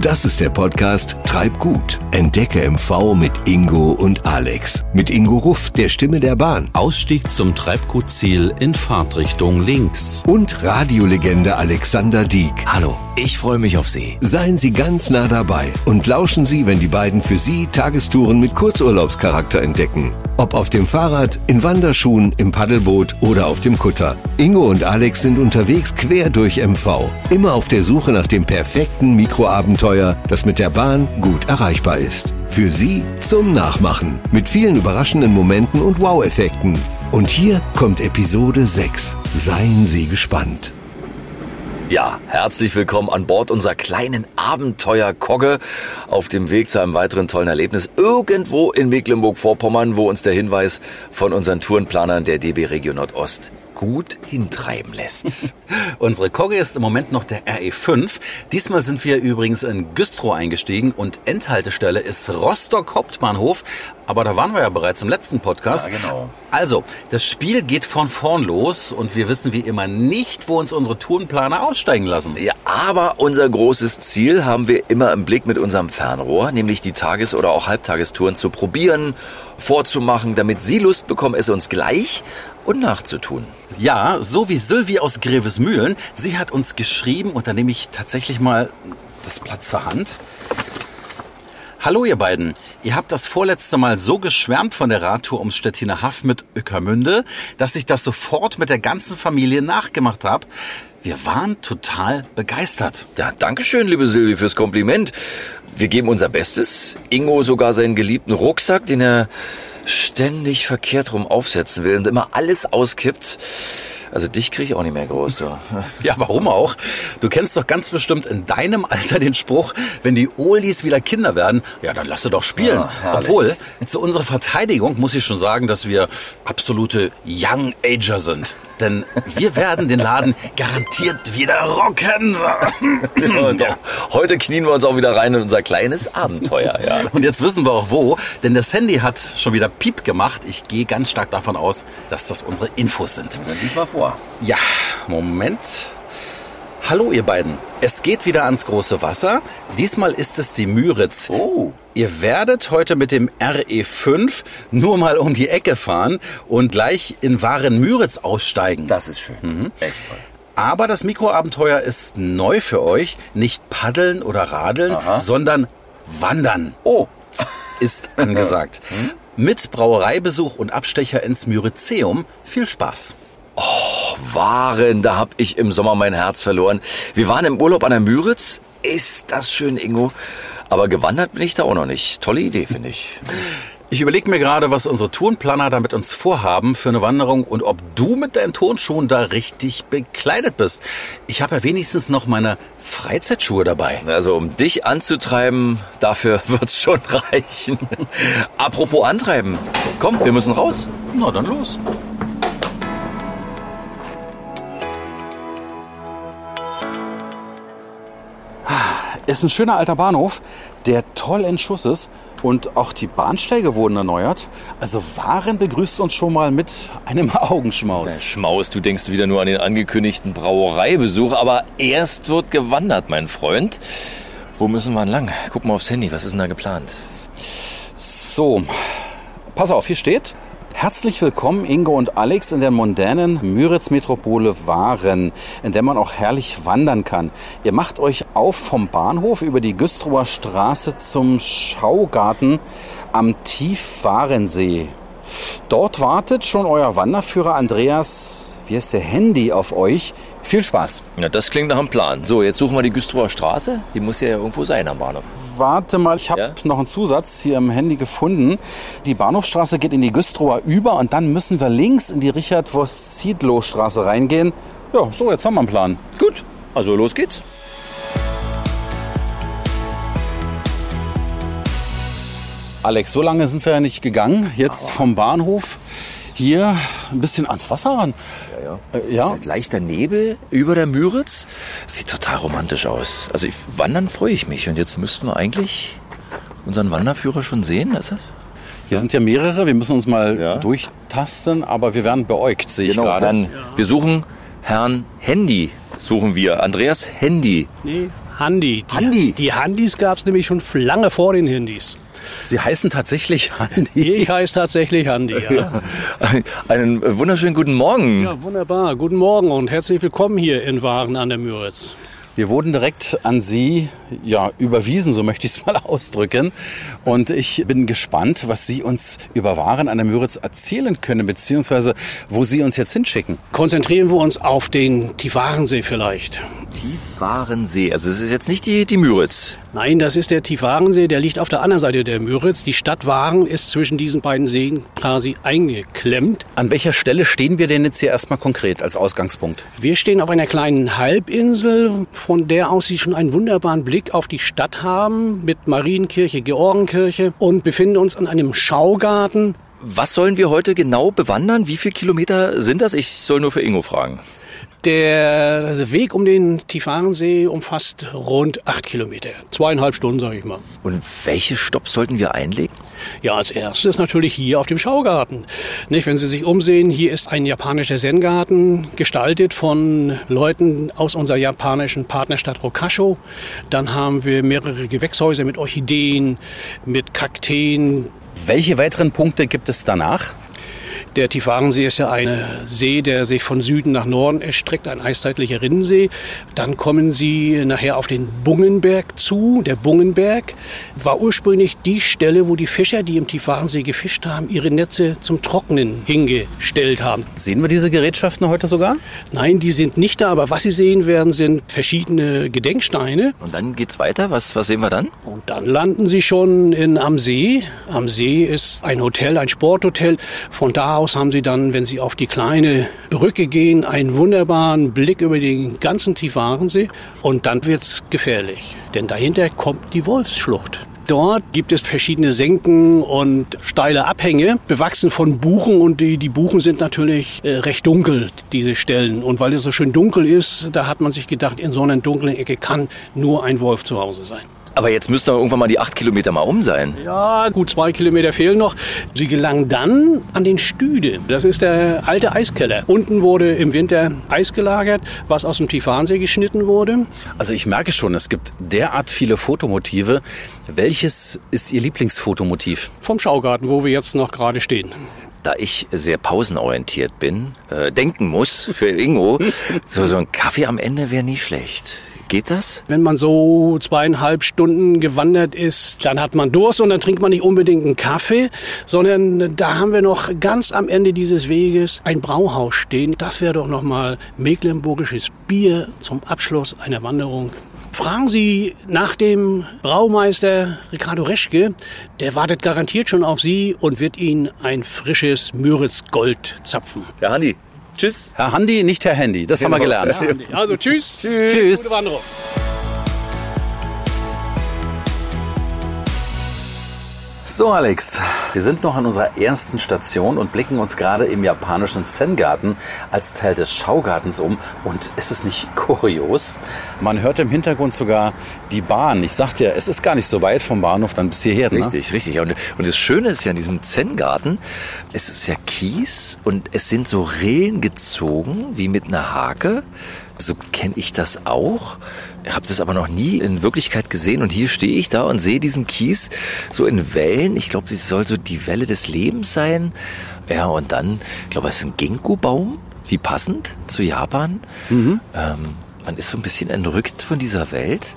Das ist der Podcast Treib gut. Entdecke MV mit Ingo und Alex. Mit Ingo Ruff, der Stimme der Bahn. Ausstieg zum Treibgutziel in Fahrtrichtung links. Und Radiolegende Alexander Dieck. Hallo, ich freue mich auf Sie. Seien Sie ganz nah dabei und lauschen Sie, wenn die beiden für Sie Tagestouren mit Kurzurlaubscharakter entdecken. Ob auf dem Fahrrad, in Wanderschuhen, im Paddelboot oder auf dem Kutter. Ingo und Alex sind unterwegs quer durch MV. Immer auf der Suche nach dem perfekten Mikroabenteuer, das mit der Bahn gut erreichbar ist. Für Sie zum Nachmachen. Mit vielen überraschenden Momenten und Wow-Effekten. Und hier kommt Episode 6. Seien Sie gespannt. Ja, herzlich willkommen an Bord unserer kleinen Abenteuer-Kogge auf dem Weg zu einem weiteren tollen Erlebnis irgendwo in Mecklenburg-Vorpommern, wo uns der Hinweis von unseren Tourenplanern der DB Region Nordost gut hintreiben lässt. Unsere Kogge ist im Moment noch der RE5. Diesmal sind wir übrigens in Güstrow eingestiegen und Endhaltestelle ist Rostock Hauptbahnhof. Aber da waren wir ja bereits im letzten Podcast. Ja, genau. Also, das Spiel geht von vorn los und wir wissen wie immer nicht, wo uns unsere Tourenplaner aussteigen lassen. Ja, aber unser großes Ziel haben wir immer im Blick mit unserem Fernrohr, nämlich die Tages- oder auch Halbtagestouren zu probieren, vorzumachen, damit Sie Lust bekommen, es uns gleich und nachzutun. Ja, so wie Sylvie aus Grevesmühlen. Sie hat uns geschrieben und da nehme ich tatsächlich mal das Blatt zur Hand. Hallo ihr beiden. Ihr habt das vorletzte Mal so geschwärmt von der Radtour ums Stettiner Haff mit Öckermünde, dass ich das sofort mit der ganzen Familie nachgemacht habe. Wir waren total begeistert. Ja, danke schön, liebe Silvi, fürs Kompliment. Wir geben unser Bestes. Ingo sogar seinen geliebten Rucksack, den er ständig verkehrt rum aufsetzen will und immer alles auskippt. Also dich kriege ich auch nicht mehr groß, du. Ja, warum auch? Du kennst doch ganz bestimmt in deinem Alter den Spruch, wenn die Oldies wieder Kinder werden, ja, dann lass sie doch spielen. Ja, herrlich. Obwohl, zu unserer Verteidigung muss ich schon sagen, dass wir absolute Young Ager sind. Denn wir werden den Laden garantiert wieder rocken. Ja, doch. Heute knien wir uns auch wieder rein in unser kleines Abenteuer, ja. Und jetzt wissen wir auch wo, denn das Handy hat schon wieder Piep gemacht. Ich gehe ganz stark davon aus, dass das unsere Infos sind. Dann lies mal vor. Ja, Moment. Hallo ihr beiden. Es geht wieder ans große Wasser. Diesmal ist es die Müritz. Oh. Ihr werdet heute mit dem RE5 nur mal um die Ecke fahren und gleich in Waren-Müritz aussteigen. Das ist schön. Echt toll. Aber das Mikroabenteuer ist neu für euch. Nicht paddeln oder radeln, Aha. sondern wandern Oh. ist angesagt. Mit Brauereibesuch und Abstecher ins Myrizeum. Viel Spaß. Waren, da hab ich im Sommer mein Herz verloren. Wir waren im Urlaub an der Müritz. Ist das schön, Ingo? Aber gewandert bin ich da auch noch nicht. Tolle Idee, finde ich. Ich überlege mir gerade, was unsere Tourenplaner da mit uns vorhaben für eine Wanderung und ob du mit deinen Turnschuhen da richtig bekleidet bist. Ich habe ja wenigstens noch meine Freizeitschuhe dabei. Also um dich anzutreiben, dafür wird's schon reichen. Apropos antreiben. Komm, wir müssen raus. Na dann los. Ist ein schöner alter Bahnhof, der toll in Schuss ist und auch die Bahnsteige wurden erneuert. Also Waren begrüßt uns schon mal mit einem Augenschmaus. Schmaus, du denkst wieder nur an den angekündigten Brauereibesuch, aber erst wird gewandert, mein Freund. Wo müssen wir lang? Guck mal aufs Handy, was ist denn da geplant? So, pass auf, hier steht. Herzlich willkommen Ingo und Alex in der mondänen Müritz-Metropole Waren, in der man auch herrlich wandern kann. Ihr macht euch auf vom Bahnhof über die Güstrower Straße zum Schaugarten am Tiefwarensee. Dort wartet schon euer Wanderführer Andreas, wie heißt der Handy auf euch. Viel Spaß. Ja, das klingt nach einem Plan. So, jetzt suchen wir die Güstrower Straße. Die muss ja irgendwo sein am Bahnhof. Warte mal, ich habe Ja? noch einen Zusatz hier im Handy gefunden. Die Bahnhofstraße geht in die Güstrower über und dann müssen wir links in die Richard-Voss-Siedlow-Straße reingehen. Ja, so, jetzt haben wir einen Plan. Gut, also los geht's. Alex, so lange sind wir ja nicht gegangen. Jetzt vom Bahnhof hier ein bisschen ans Wasser ran. Ja, ja. Äh, ja. Leichter Nebel über der Müritz. Sieht total romantisch aus. Also ich, wandern freue ich mich. Und jetzt müssten wir eigentlich unseren Wanderführer schon sehen. Also, Hier sind ja mehrere. Wir müssen uns mal Ja. durchtasten, aber wir werden beäugt, sehe ich genau, gerade. dann, wir suchen Herrn Handy. Suchen wir. Andreas Handy. Nee, Handi. Die, Handi? Die Handys gab es nämlich schon lange vor den Handys. Sie heißen tatsächlich Handi. Ich heiße tatsächlich Handi. Ja. Einen wunderschönen guten Morgen. ja, wunderbar. Guten Morgen und herzlich willkommen hier in Waren an der Müritz. Wir wurden direkt an Sie ja, überwiesen, so möchte ich es mal ausdrücken. Und ich bin gespannt, was Sie uns über Waren an der Müritz erzählen können, beziehungsweise wo Sie uns jetzt hinschicken. Konzentrieren wir uns auf den Tiefwarensee vielleicht. Tiefwarensee. Also es ist jetzt nicht die, die Müritz. Nein, das ist der Tiefwarensee, der liegt auf der anderen Seite der Müritz. Die Stadt Waren ist zwischen diesen beiden Seen quasi eingeklemmt. An welcher Stelle stehen wir denn jetzt hier erstmal konkret als Ausgangspunkt? Wir stehen auf einer kleinen Halbinsel, von der aus Sie schon einen wunderbaren Blick auf die Stadt haben, mit Marienkirche, Georgenkirche und befinden uns an einem Schaugarten. Was sollen wir heute genau bewandern? Wie viele Kilometer sind das? Ich soll nur für Ingo fragen. Der Weg um den Tiefwarensee umfasst rund acht Kilometer. Zweieinhalb Stunden, sage ich mal. Und welche Stopps sollten wir einlegen? Ja, als erstes natürlich hier auf dem Schaugarten. Nicht, wenn Sie sich umsehen, hier ist ein japanischer Zen-Garten, gestaltet von Leuten aus unserer japanischen Partnerstadt Rokasho. Dann haben wir mehrere Gewächshäuser mit Orchideen, mit Kakteen. Welche weiteren Punkte gibt es danach? Der Tiefwarensee ist ja ein See, der sich von Süden nach Norden erstreckt, ein eiszeitlicher Rinnensee. Dann kommen Sie nachher auf den Bungenberg zu. Der Bungenberg war ursprünglich die Stelle, wo die Fischer, die im Tiefwarensee gefischt haben, ihre Netze zum Trocknen hingestellt haben. Sehen wir diese Gerätschaften heute sogar? Nein, die sind nicht da, aber was Sie sehen werden, sind verschiedene Gedenksteine. Und dann geht's weiter. Was, was sehen wir dann? Und dann landen Sie schon in, am See. Am See ist ein Hotel, ein Sporthotel. Von da aus haben Sie dann, wenn Sie auf die kleine Brücke gehen, einen wunderbaren Blick über den ganzen Tiefwarensee. Und dann wird's gefährlich, denn dahinter kommt die Wolfsschlucht. Dort gibt es verschiedene Senken und steile Abhänge, bewachsen von Buchen. Und die, die Buchen sind natürlich äh, recht dunkel, diese Stellen. Und weil es so schön dunkel ist, da hat man sich gedacht, in so einer dunklen Ecke kann nur ein Wolf zu Hause sein. Aber jetzt müsste irgendwann mal die acht Kilometer mal um sein. Ja, gut zwei Kilometer fehlen noch. Sie gelangen dann an den Stüde. Das ist der alte Eiskeller. Unten wurde im Winter Eis gelagert, was aus dem Tiefwarensee geschnitten wurde. Also ich merke schon, es gibt derart viele Fotomotive. Welches ist Ihr Lieblingsfotomotiv? Vom Schaugarten, wo wir jetzt noch gerade stehen. Da ich sehr pausenorientiert bin, äh, denken muss für Ingo, so, so ein Kaffee am Ende wäre nicht schlecht. Geht das? Wenn man so zweieinhalb Stunden gewandert ist, dann hat man Durst und dann trinkt man nicht unbedingt einen Kaffee, sondern da haben wir noch ganz am Ende dieses Weges ein Brauhaus stehen. Das wäre doch noch mal mecklenburgisches Bier zum Abschluss einer Wanderung. Fragen Sie nach dem Braumeister Ricardo Reschke. Der wartet garantiert schon auf Sie und wird Ihnen ein frisches Müritz Gold zapfen. Ja, Hanni. Tschüss. Herr Handi, nicht Herr Handy. Das haben wir gelernt. Also tschüss. Tschüss. Gute Wanderung. So, Alex, wir sind noch an unserer ersten Station und blicken uns gerade im japanischen Zen-Garten als Teil des Schaugartens um. Und ist es nicht kurios? Man hört im Hintergrund sogar die Bahn. Ich sagte ja, es ist gar nicht so weit vom Bahnhof dann bis hierher. Ne? Richtig, richtig. Und, und das Schöne ist ja an diesem Zen-Garten, es ist ja Kies und es sind so Rillen gezogen, wie mit einer Hake. So kenne ich das auch. Habe das aber noch nie in Wirklichkeit gesehen. Und hier stehe ich da und sehe diesen Kies so in Wellen. Ich glaube, das soll so die Welle des Lebens sein. Ja, und dann, ich glaube, es ist ein Ginkgo-Baum. Wie passend zu Japan. Ähm, man ist so ein bisschen entrückt von dieser Welt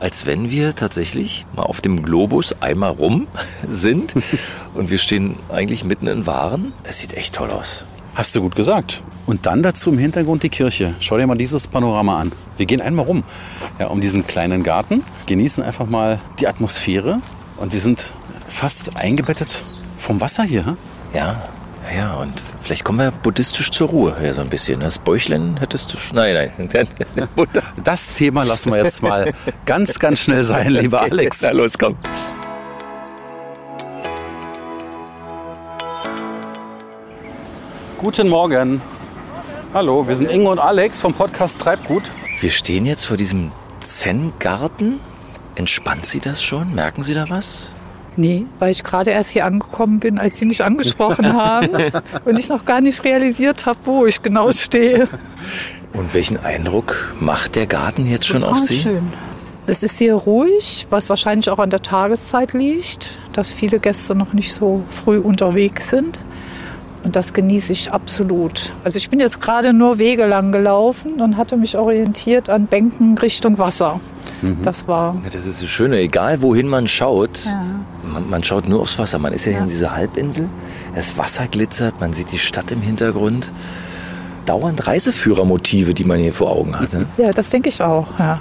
als wenn wir tatsächlich mal auf dem Globus einmal rum sind und wir stehen eigentlich mitten in Waren. Es sieht echt toll aus. Hast du gut gesagt. Und dann dazu im Hintergrund die Kirche. Schau dir mal dieses Panorama an. Wir gehen einmal rum, ja, um diesen kleinen Garten, genießen einfach mal die Atmosphäre und wir sind fast eingebettet vom Wasser hier. hm? Ja, ja, ja, und vielleicht kommen wir buddhistisch zur Ruhe, ja, so ein bisschen. Das Bäuchlein hättest du, sch- nein, nein. Das Thema lassen wir jetzt mal ganz, ganz schnell sein, lieber Alex. Na los, komm. Guten Morgen. Hallo, wir sind Inge und Alex vom Podcast Treibgut. Wir stehen jetzt vor diesem Zen-Garten. Entspannt Sie das schon? Merken Sie da was? Nee, weil ich gerade erst hier angekommen bin, als Sie mich angesprochen haben und ich noch gar nicht realisiert habe, wo ich genau stehe. Und welchen Eindruck macht der Garten jetzt schon Total auf Sie? schön. Es ist sehr ruhig, was wahrscheinlich auch an der Tageszeit liegt, dass viele Gäste noch nicht so früh unterwegs sind. Und das genieße ich absolut. Also ich bin jetzt gerade nur Wege lang gelaufen und hatte mich orientiert an Bänken Richtung Wasser. Das war Ja, das ist das Schöne, egal wohin man schaut, Ja. man, man schaut nur aufs Wasser. Man ist ja, hier in dieser Halbinsel, das Wasser glitzert, man sieht die Stadt im Hintergrund. Dauernd Reiseführermotive, die man hier vor Augen hat. Ne? ja, das denke ich auch. Ja.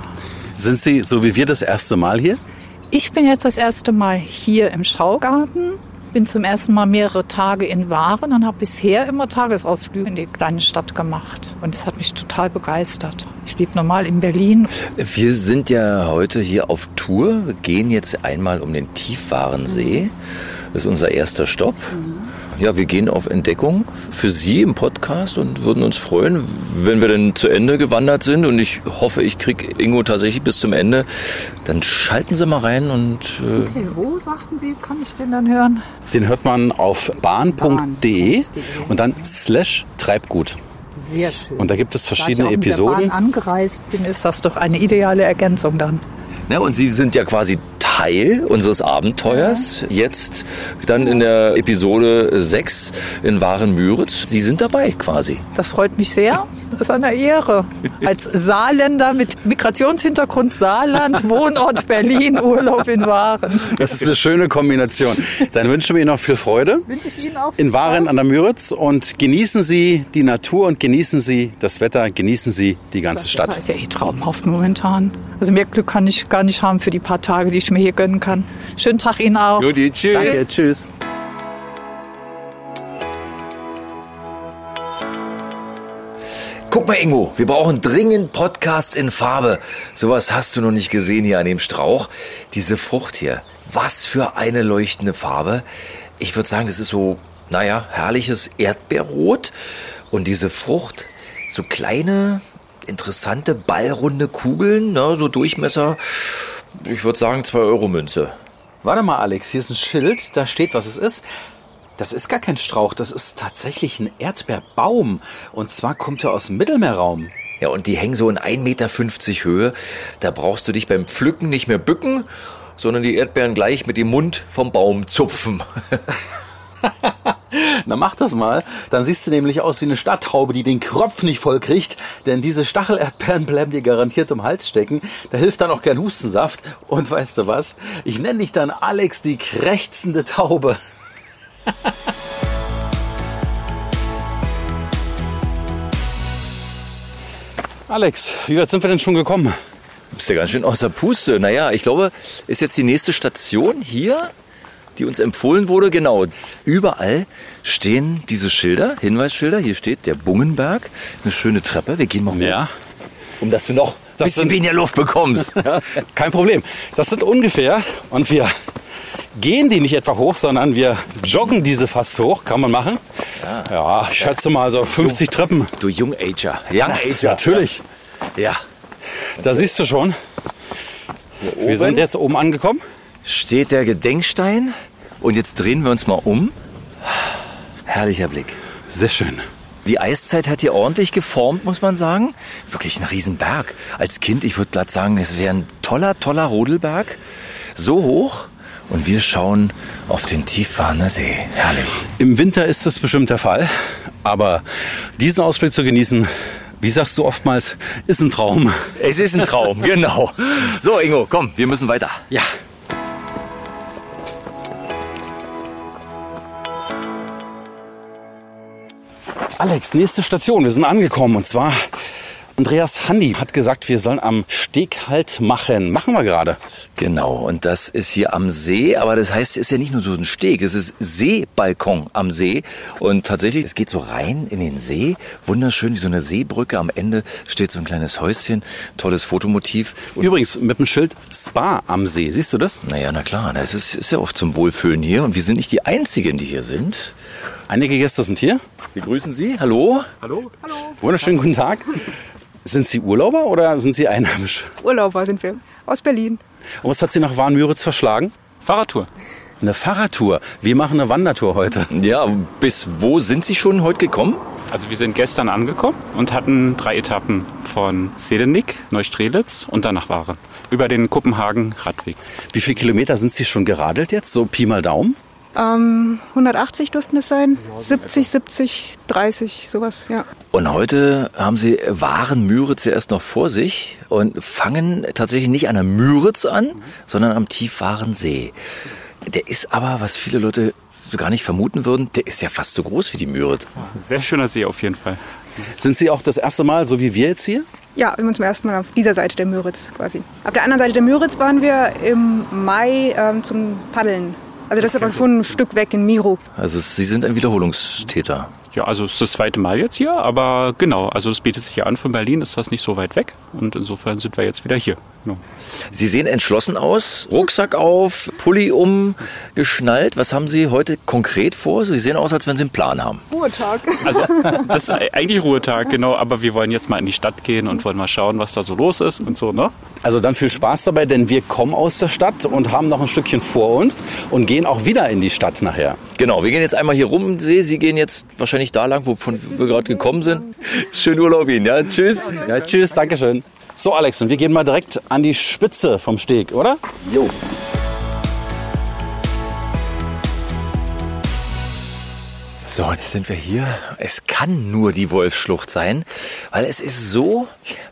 Sind Sie, so wie wir, das erste Mal hier? Ich bin jetzt das erste Mal hier im Schaugarten. Bin zum ersten Mal mehrere Tage in Waren und habe bisher immer Tagesausflüge in die kleine Stadt gemacht. Und das hat mich total begeistert. Ich lebe normal in Berlin. Wir sind ja heute hier auf Tour, Wir gehen jetzt einmal um den Tiefwarensee. Das ist unser erster Stopp. Ja, wir gehen auf Entdeckung für Sie im Podcast und würden uns freuen, wenn wir dann zu Ende gewandert sind. Und ich hoffe, ich kriege Ingo tatsächlich bis zum Ende. Dann schalten Sie mal rein und äh, Okay, wo sagten Sie, kann ich den dann hören? Den hört man auf bahn.de und dann slash Treibgut. Sehr schön. Und da gibt es Da ich verschiedene auch mit der Episoden. Bahn angereist bin, ist das doch eine ideale Ergänzung dann. Ja, und Sie sind ja quasi Teil unseres Abenteuers. Jetzt dann in der Episode 6 in Waren-Müritz. Sie sind dabei quasi. Das freut mich sehr. Das ist eine Ehre. Als Saarländer mit Migrationshintergrund Saarland, Wohnort Berlin, Urlaub in Waren. Das ist eine schöne Kombination. Dann wünschen wir Ihnen noch viel Freude Wünsche ich Ihnen auch in Waren Spaß. an der Müritz und genießen Sie die Natur und genießen Sie das Wetter, genießen Sie die ganze Das Stadt. ist ja eh traumhaft momentan. Also mehr Glück kann ich gar nicht haben für die paar Tage, die ich mir hier gönnen kann. Schönen Tag Ihnen auch. Judy, tschüss. Danke, tschüss. Guck mal, Ingo, wir brauchen dringend Podcast in Farbe. Sowas hast du noch nicht gesehen hier an dem Strauch. Diese Frucht hier. Was für eine leuchtende Farbe. Ich würde sagen, das ist so, naja, herrliches Erdbeerrot. Und diese Frucht, so kleine, interessante, ballrunde Kugeln, ne, so Durchmesser, ich würde sagen, 2 Euro Münze. Warte mal, Alex, hier ist ein Schild, da steht, was es ist. Das ist gar kein Strauch, das ist tatsächlich ein Erdbeerbaum. Und zwar kommt er aus dem Mittelmeerraum. Ja, und die hängen so in 1,50 Meter Höhe. Da brauchst du dich beim Pflücken nicht mehr bücken, sondern die Erdbeeren gleich mit dem Mund vom Baum zupfen. Na mach das mal. Dann siehst du nämlich aus wie eine Stadttaube, die den Kropf nicht voll kriegt. Denn diese Stachelerdbeeren bleiben dir garantiert im Hals stecken. Da hilft dann auch kein Hustensaft. Und weißt du was? Ich nenne dich dann Alex die krächzende Taube. Alex, wie weit sind wir denn schon gekommen? Bist ja ganz schön außer Puste. Naja, ich glaube, ist jetzt die nächste Station hier, die uns empfohlen wurde. Genau, überall stehen diese Schilder, Hinweisschilder. Hier steht der Bungenberg, eine schöne Treppe. Wir gehen mal hoch, um dass du noch ein bisschen weniger Luft bekommst. Ja. Kein Problem. Das sind ungefähr, und wir gehen die nicht etwa hoch, sondern wir joggen diese fast hoch. Kann man machen? Ja, ich schätze mal so 50 Treppen. Du Jung-Ager, Young-Ager. Natürlich. Ja. Da siehst du schon. Wir sind jetzt oben angekommen. steht der Gedenkstein und jetzt drehen wir uns mal um. Herrlicher Blick. Sehr schön. Die Eiszeit hat hier ordentlich geformt, muss man sagen. Wirklich ein Riesenberg. Als Kind, ich würde glatt sagen, es wäre ein toller, toller Rodelberg. So hoch. Und wir schauen auf den Tiefwarner See. Herrlich. Im Winter ist das bestimmt der Fall. Aber diesen Ausblick zu genießen, wie sagst du oftmals, ist ein Traum. Es ist ein Traum, genau. So, Ingo, komm, wir müssen weiter. Ja. Alex, nächste Station. Wir sind angekommen und zwar Andreas Handy hat gesagt, wir sollen am Steg halt machen. Machen wir gerade. Genau, und das ist hier am See, aber das heißt, es ist ja nicht nur so ein Steg, es ist Seebalkon am See. Und tatsächlich, es geht so rein in den See, wunderschön, wie so eine Seebrücke. Am Ende steht so ein kleines Häuschen, tolles Fotomotiv. Und Übrigens mit dem Schild Spa am See. Siehst du das? naja, na klar, das ist, ist ja oft zum Wohlfühlen hier. Und wir sind nicht die Einzigen, die hier sind. Einige Gäste sind hier. Wir grüßen Sie. Hallo. Wunderschönen guten Tag. Sind Sie Urlauber oder sind Sie einheimisch? Urlauber sind wir aus Berlin. Und was hat Sie nach Warnmüritz verschlagen? Fahrradtour. Eine Fahrradtour. Wir machen eine Wandertour heute. Ja, bis wo sind Sie schon heute gekommen? Also wir sind gestern angekommen und hatten drei Etappen von Sedenick, Neustrelitz und danach Waren. Über den Kopenhagen-Radweg. Wie viele Kilometer sind Sie schon geradelt jetzt? So Pi mal Daumen? Ähm, 180 dürften es sein. 70, 70, 30, sowas, ja. Und heute haben Sie Waren-Müritz ja erst noch vor sich und fangen tatsächlich nicht an der Müritz an, sondern am Tiefwarensee. Der ist aber, was viele Leute so gar nicht vermuten würden, der ist ja fast so groß wie die Müritz. Sehr schöner See auf jeden Fall. Sind Sie auch das erste Mal, so wie wir jetzt hier? Ja, wir sind zum ersten Mal auf dieser Seite der Müritz quasi. Auf der anderen Seite der Müritz waren wir im Mai ähm, zum Paddeln. Also das ist aber schon ein Stück weg in Miro. Also Sie sind ein Wiederholungstäter. Ja, also es ist das zweite Mal jetzt hier, aber genau, also es bietet sich ja an. Von Berlin ist das nicht so weit weg und insofern sind wir jetzt wieder hier. Genau. Sie sehen entschlossen aus, Rucksack auf, Pulli umgeschnallt. Was haben Sie heute konkret vor? Sie sehen aus, als wenn Sie einen Plan haben. Ruhetag. Also das ist eigentlich Ruhetag, genau, aber wir wollen jetzt mal in die Stadt gehen und wollen mal schauen, was da so los ist und so, ne? Also dann viel Spaß dabei, denn wir kommen aus der Stadt und haben noch ein Stückchen vor uns und gehen auch wieder in die Stadt nachher. Genau, wir gehen jetzt einmal hier rum See. Sie gehen jetzt wahrscheinlich da lang, wovon wir gerade gekommen sind. Schönen Urlaub Ihnen, ja? Tschüss. Ja, tschüss, Dankeschön. So, Alex, und wir gehen mal direkt an die Spitze vom Steg, oder? Jo. So, jetzt sind wir hier. Es kann nur die Wolfsschlucht sein, weil es ist so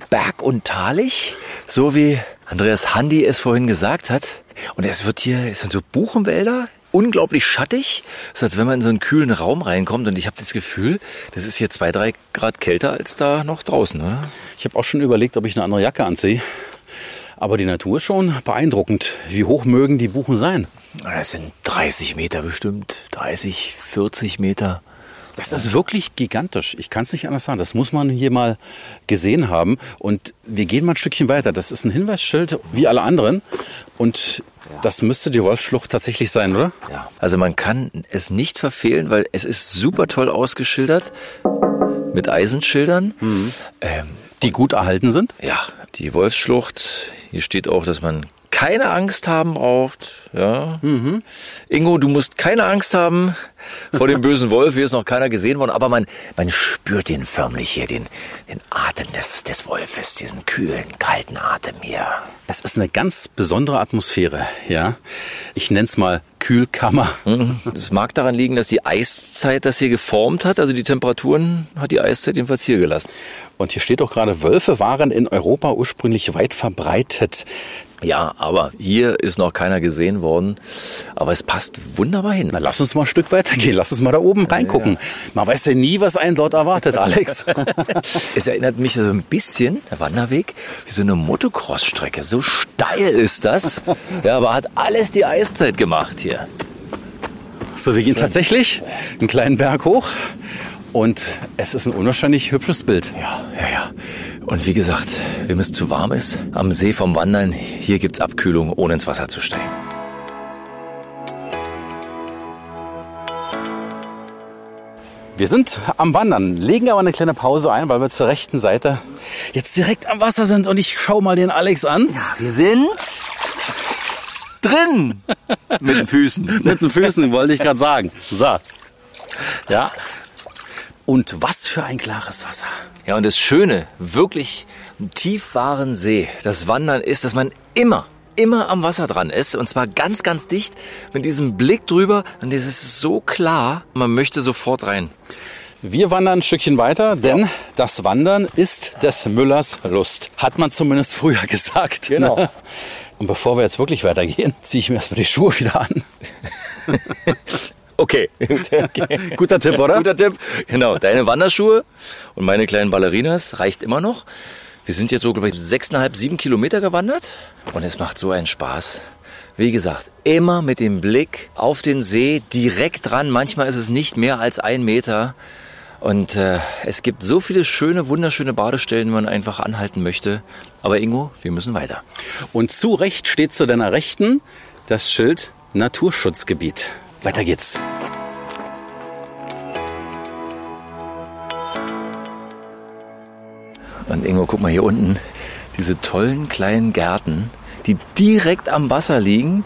berg- und talig, so wie Andreas Handi es vorhin gesagt hat. Und es wird hier, es sind so Buchenwälder, unglaublich schattig. Es ist, als wenn man in so einen kühlen Raum reinkommt. Und ich habe das Gefühl, das ist hier zwei, drei Grad kälter als da noch draußen, oder? Ich habe auch schon überlegt, ob ich eine andere Jacke anziehe. Aber die Natur ist schon beeindruckend. Wie hoch mögen die Buchen sein? Das sind 30 Meter bestimmt. 30, 40 Meter. Das ist wirklich gigantisch. Ich kann es nicht anders sagen. Das muss man hier mal gesehen haben. Und wir gehen mal ein Stückchen weiter. Das ist ein Hinweisschild wie alle anderen. Und das müsste die Wolfsschlucht tatsächlich sein, oder? Ja. Also man kann es nicht verfehlen, weil es ist super toll ausgeschildert mit Eisenschildern. Ähm, Die gut erhalten sind? ja, die Wolfsschlucht. Hier steht auch, dass man keine Angst haben braucht. Ja. Ingo, du musst keine Angst haben vor dem bösen Wolf. Hier ist noch keiner gesehen worden, aber man, man spürt den förmlich hier, den, den Atem des, des Wolfes, diesen kühlen, kalten Atem hier. Es ist eine ganz besondere Atmosphäre, ja. Ich nenne es mal Kühlkammer. Es mag daran liegen, dass die Eiszeit das hier geformt hat. Also die Temperaturen hat die Eiszeit jedenfalls hier gelassen. Und hier steht auch gerade, Wölfe waren in Europa ursprünglich weit verbreitet. Ja, aber hier ist noch keiner gesehen worden. Aber es passt wunderbar hin. Na, lass uns mal ein Stück weitergehen. Lass uns mal da oben reingucken. Man weiß ja nie, was einen dort erwartet, Alex. Es erinnert mich so ein bisschen, der Wanderweg, wie so eine Motocross-Strecke. So steil ist das. Ja, aber hat alles die Eiszeit gemacht hier. so, wir gehen tatsächlich einen kleinen Berg hoch. Und es ist ein unwahrscheinlich hübsches Bild. Ja, ja, ja. Und wie gesagt, wem es zu warm ist, am See vom Wandern, hier gibt's Abkühlung, ohne ins Wasser zu steigen. Wir sind am Wandern, legen aber eine kleine Pause ein, weil wir zur rechten Seite jetzt direkt am Wasser sind. Und ich schau mal den Alex an. Wir sind drin mit den Füßen. Mit den Füßen, wollte ich gerade sagen. So. Ja. Und was für ein klares Wasser. Ja, und das Schöne, wirklich im tiefwahren See, das Wandern ist, dass man immer, immer am Wasser dran ist. Und zwar ganz, ganz dicht mit diesem Blick drüber. Und das ist so klar, man möchte sofort rein. Wir wandern ein Stückchen weiter, denn das Wandern ist des Müllers Lust. Hat man zumindest früher gesagt. Genau. Und bevor wir jetzt wirklich weitergehen, ziehe ich mir erstmal die Schuhe wieder an. Okay. Guter Tipp, oder? Guter Tipp. Genau, deine Wanderschuhe und meine kleinen Ballerinas reicht immer noch. Wir sind jetzt so, glaube ich, sechseinhalb, sieben Kilometer gewandert und es macht so einen Spaß. Wie gesagt, immer mit dem Blick auf den See direkt dran. Manchmal ist es nicht mehr als ein Meter. Und äh, es gibt so viele schöne, wunderschöne Badestellen, die man einfach anhalten möchte. Aber Ingo, wir müssen weiter. Und zu Recht steht zu deiner Rechten das Schild Naturschutzgebiet. Weiter geht's. Und Ingo, guck mal hier unten, diese tollen kleinen Gärten, die direkt am Wasser liegen.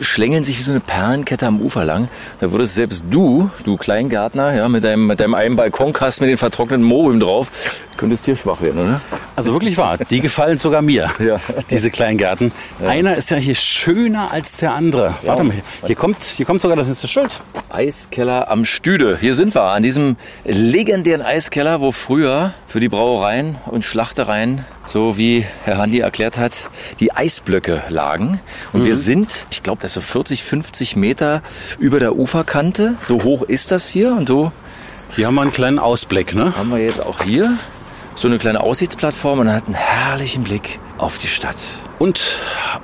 Schlängeln sich wie so eine Perlenkette am Ufer lang. Da würdest selbst du, du Kleingärtner, ja, mit deinem, mit deinem einen Balkonkasten mit den vertrockneten Mohrrüben drauf, könntest hier schwach werden, oder? Also wirklich wahr, die gefallen sogar mir, Ja. diese Kleingärten. Einer ist ja hier schöner als der andere. Warte mal, hier kommt, hier kommt sogar das nächste Schild. Eiskeller am Stüde. Hier sind wir, an diesem legendären Eiskeller, wo früher für die Brauereien und Schlachtereien, so wie Herr Handi erklärt hat, die Eisblöcke lagen. Und wir sind, ich glaube, das ist so 40, 50 Meter über der Uferkante. So hoch ist das hier. Und so Hier haben wir einen kleinen Ausblick, ne? haben wir jetzt auch hier so eine kleine Aussichtsplattform und hat einen herrlichen Blick auf die Stadt. Und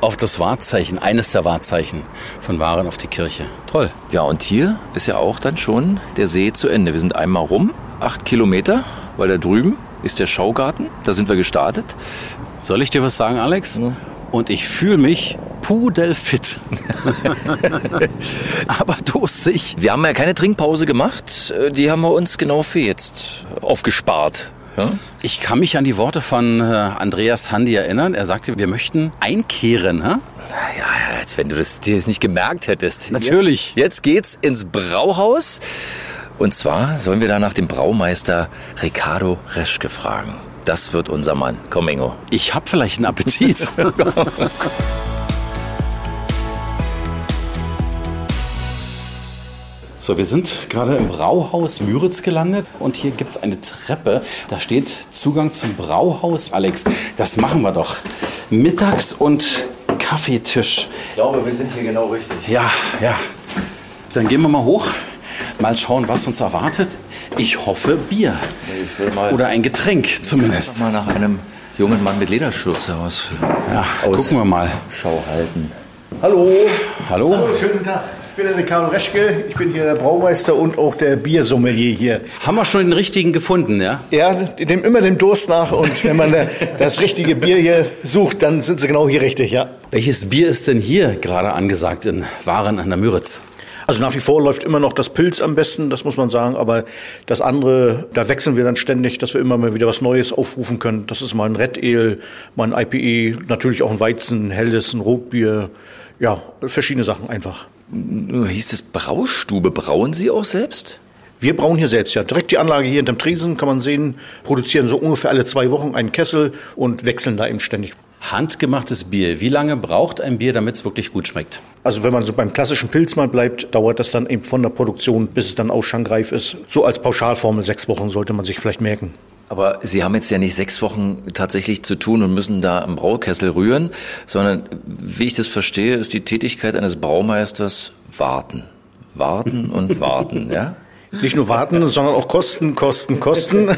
auf das Wahrzeichen, eines der Wahrzeichen von Waren auf die Kirche. Toll. Ja, und hier ist ja auch dann schon der See zu Ende. Wir sind einmal rum, acht Kilometer, weil da drüben ist der Schaugarten. Da sind wir gestartet. Soll ich dir was sagen, Alex? Und ich fühle mich pudelfit. Aber durstig. Wir haben ja keine Trinkpause gemacht. Äh, Die haben wir uns genau für jetzt aufgespart. Ja? Ich kann mich an die Worte von äh, Andreas Handi erinnern. Er sagte, wir möchten einkehren. Hä? Ja, ja, als wenn du das dir nicht gemerkt hättest. Natürlich. Jetzt, jetzt geht's ins Brauhaus. Und zwar sollen wir da nach dem Braumeister Ricardo Reschke fragen. Das wird unser Mann. Komm, Ingo. Ich habe vielleicht einen Appetit. So, wir sind gerade im Brauhaus Müritz gelandet und hier gibt es eine Treppe. Da steht Zugang zum Brauhaus. Alex, das machen wir doch. Mittags- und Kaffeetisch. Ich glaube, wir sind hier genau richtig. Ja, ja. Dann gehen wir mal hoch, mal schauen, was uns erwartet. Ich hoffe Bier Ich will mal oder ein Getränk zumindest. mal nach einem jungen Mann mit Lederschürze aus. Ja, aus gucken wir mal. Schau halten. Hallo. Hallo, schönen guten Tag. Ich bin der Ricardo Reschke, ich bin hier der Braumeister und auch der Biersommelier hier. Haben wir schon den richtigen gefunden, ja? Ja, dem immer dem Durst nach und wenn man das richtige Bier hier sucht, dann sind sie genau hier richtig, ja. Welches Bier ist denn hier gerade angesagt in Waren an der Müritz? Also nach wie vor läuft immer noch das Pilz am besten, das muss man sagen, aber das andere, da wechseln wir dann ständig, dass wir immer mal wieder was Neues aufrufen können. Das ist mal ein Red Ale, mal ein IPE, natürlich auch ein Weizen, ein helles, ein Rotbier, ja, verschiedene Sachen einfach. Hieß es Braustube? Brauen Sie auch selbst? Wir brauen hier selbst, ja. Direkt die Anlage hier hinterm Tresen kann man sehen, produzieren so ungefähr alle zwei Wochen einen Kessel und wechseln da eben ständig. Handgemachtes Bier. Wie lange braucht ein Bier, damit es wirklich gut schmeckt? Also wenn man so beim klassischen Pilz mal bleibt, dauert das dann eben von der Produktion, bis es dann ausschankreif ist. So als Pauschalformel sechs Wochen sollte man sich vielleicht merken. Aber Sie haben jetzt ja nicht sechs Wochen tatsächlich zu tun und müssen da am Braukessel rühren, sondern wie ich das verstehe, ist die Tätigkeit eines Braumeisters warten. Warten und warten, ja? Nicht nur warten, sondern auch kosten, kosten, kosten.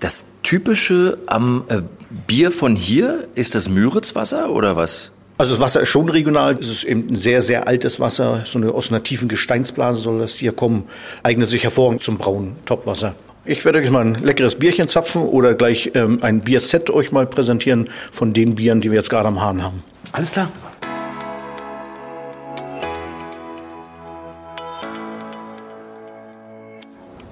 Das Typische am äh, Bier von hier ist das Müritzwasser oder was? Also das Wasser ist schon regional. Es ist eben ein sehr, sehr altes Wasser. So eine, aus einer tiefen Gesteinsblase soll das hier kommen. Eignet sich hervorragend zum brauen Topwasser. Ich werde euch mal ein leckeres Bierchen zapfen oder gleich ähm, ein Bierset euch mal präsentieren von den Bieren, die wir jetzt gerade am Hahn haben. Alles klar.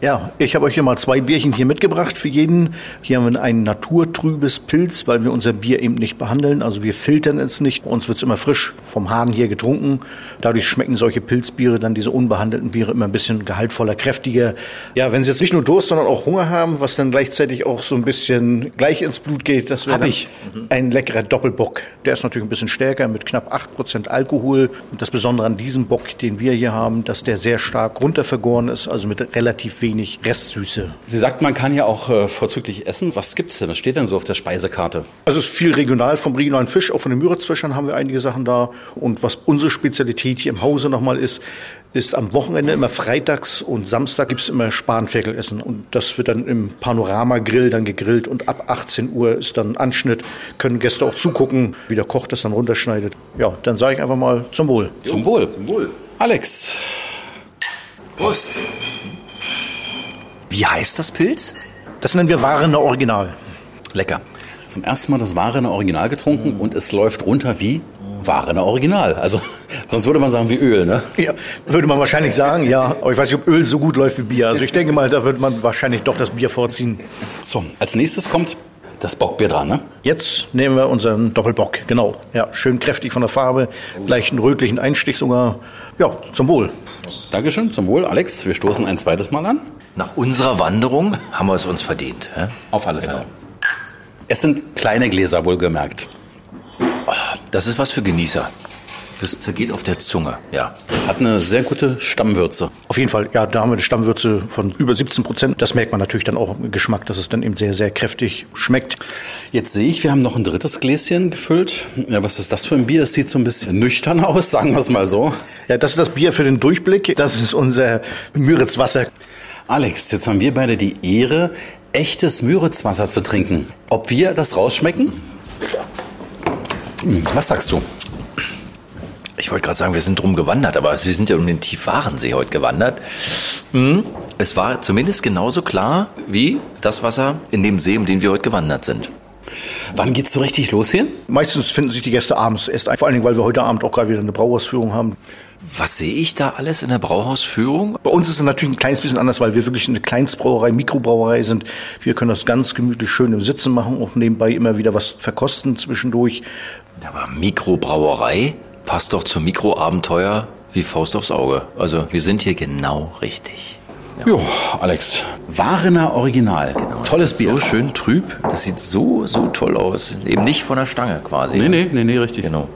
Ja, ich habe euch hier mal zwei Bierchen hier mitgebracht für jeden. Hier haben wir ein naturtrübes Pilz, weil wir unser Bier eben nicht behandeln. Also wir filtern es nicht. Bei uns wird es immer frisch vom Hahn hier getrunken. Dadurch schmecken solche Pilzbiere, dann diese unbehandelten Biere immer ein bisschen gehaltvoller, kräftiger. Ja, wenn Sie jetzt nicht nur Durst, sondern auch Hunger haben, was dann gleichzeitig auch so ein bisschen gleich ins Blut geht, das wäre ich. ein leckerer Doppelbock. Der ist natürlich ein bisschen stärker mit knapp 8% Alkohol. Und das Besondere an diesem Bock, den wir hier haben, dass der sehr stark runtervergoren ist, also mit relativ wenig Restsüße. Sie sagt, man kann ja auch äh, vorzüglich essen. Was gibt's denn? Was steht denn so auf der Speisekarte? Also es ist viel regional vom regionalen Fisch, auch von den Müritzfischern haben wir einige Sachen da. Und was unsere Spezialität hier im Hause nochmal ist, ist am Wochenende immer freitags und Samstag gibt's immer Spanferkelessen. Und das wird dann im Panorama-Grill dann gegrillt und ab 18 Uhr ist dann Anschnitt. Können Gäste auch zugucken, wie der Koch das dann runterschneidet. Ja, dann sage ich einfach mal zum Wohl. Zum Wohl. Zum Wohl. Alex. Prost. Wie heißt das Pilz? Das nennen wir Warene Original. Lecker. Zum ersten Mal das Warene Original getrunken und es läuft runter wie Warene Original. Also sonst würde man sagen wie Öl, ne? Ja, würde man wahrscheinlich sagen, ja. Aber ich weiß nicht, ob Öl so gut läuft wie Bier. Also ich denke mal, da würde man wahrscheinlich doch das Bier vorziehen. So, als nächstes kommt das Bockbier dran, ne? Jetzt nehmen wir unseren Doppelbock, genau. Ja, schön kräftig von der Farbe, leichten rötlichen Einstich sogar. Ja, zum Wohl. Dankeschön, zum Wohl. Alex, wir stoßen ein zweites Mal an. Nach unserer Wanderung haben wir es uns verdient. hä? Auf alle Fälle. Es sind kleine Gläser, wohlgemerkt. Das ist was für Genießer. Das zergeht auf der Zunge, ja. Hat eine sehr gute Stammwürze. Auf jeden Fall, ja, da haben wir eine Stammwürze von über 17 Prozent. Das merkt man natürlich dann auch im Geschmack, dass es dann eben sehr, sehr kräftig schmeckt. Jetzt sehe ich, wir haben noch ein drittes Gläschen gefüllt. Ja, was ist das für ein Bier? Das sieht so ein bisschen nüchtern aus, sagen wir es mal so. Ja, das ist das Bier für den Durchblick. Das ist unser Müritzwasser. Alex, jetzt haben wir beide die Ehre, echtes Müritzwasser zu trinken. Ob wir das rausschmecken? Hm, Was sagst du? Ich wollte gerade sagen, wir sind drum gewandert, aber Sie sind ja um den Tiefwarensee heute gewandert. Hm, Es war zumindest genauso klar wie das Wasser in dem See, um den wir heute gewandert sind. Wann geht's so richtig los hier? Meistens finden sich die Gäste abends erst ein, vor allen Dingen, weil wir heute Abend auch gerade wieder eine Brauhausführung haben. Was sehe ich da alles in der Brauhausführung? Bei uns ist es natürlich ein kleines bisschen anders, weil wir wirklich eine Kleinstbrauerei, Mikrobrauerei sind. Wir können das ganz gemütlich schön im Sitzen machen, auch nebenbei immer wieder was verkosten zwischendurch. Aber Mikrobrauerei passt doch zum Mikroabenteuer wie Faust aufs Auge. Also wir sind hier genau richtig. Jo, Alex. Warener Original. Tolles Das ist Bier. So schön trüb. Das sieht so, so toll aus. Eben nicht von der Stange quasi. Nee, nee, nee, nee, richtig. Genau.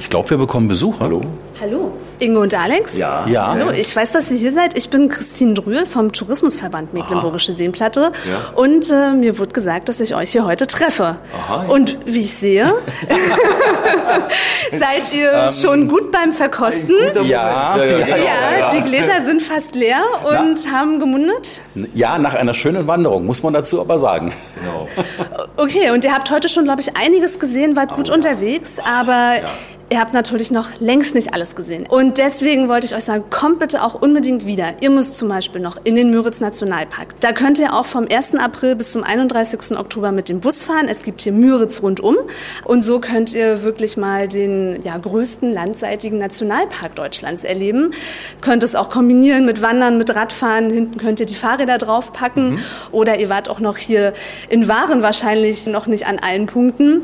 Ich glaube, wir bekommen Besuch. Hallo? Hallo, Ingo und Alex? Ja. Ja. Hallo, ich weiß, dass ihr hier seid. Ich bin Christine Drühl vom Tourismusverband Mecklenburgische Seenplatte. Und äh, mir wurde gesagt, dass ich euch hier heute treffe. Aha, ja. Und wie ich sehe, seid ihr schon gut beim Verkosten. Ja, Ja, ja, Ja, die Gläser sind fast leer und haben gemundet. Ja, nach einer schönen Wanderung, muss man dazu aber sagen. Okay, und ihr habt heute schon, glaube ich, einiges gesehen, wart gut unterwegs, aber ihr habt natürlich noch längst nicht alles gesehen. Und deswegen wollte ich euch sagen, kommt bitte auch unbedingt wieder. Ihr müsst zum Beispiel noch in den Müritz Nationalpark. Da könnt ihr auch vom 1. April bis zum 31. Oktober mit dem Bus fahren. Es gibt hier Müritz rundum. Und so könnt ihr wirklich mal den ja, größten landseitigen Nationalpark Deutschlands erleben. Könnt es auch kombinieren mit Wandern, mit Radfahren. Hinten könnt ihr die Fahrräder draufpacken. Oder ihr wart auch noch hier in Waren wahrscheinlich noch nicht an allen Punkten.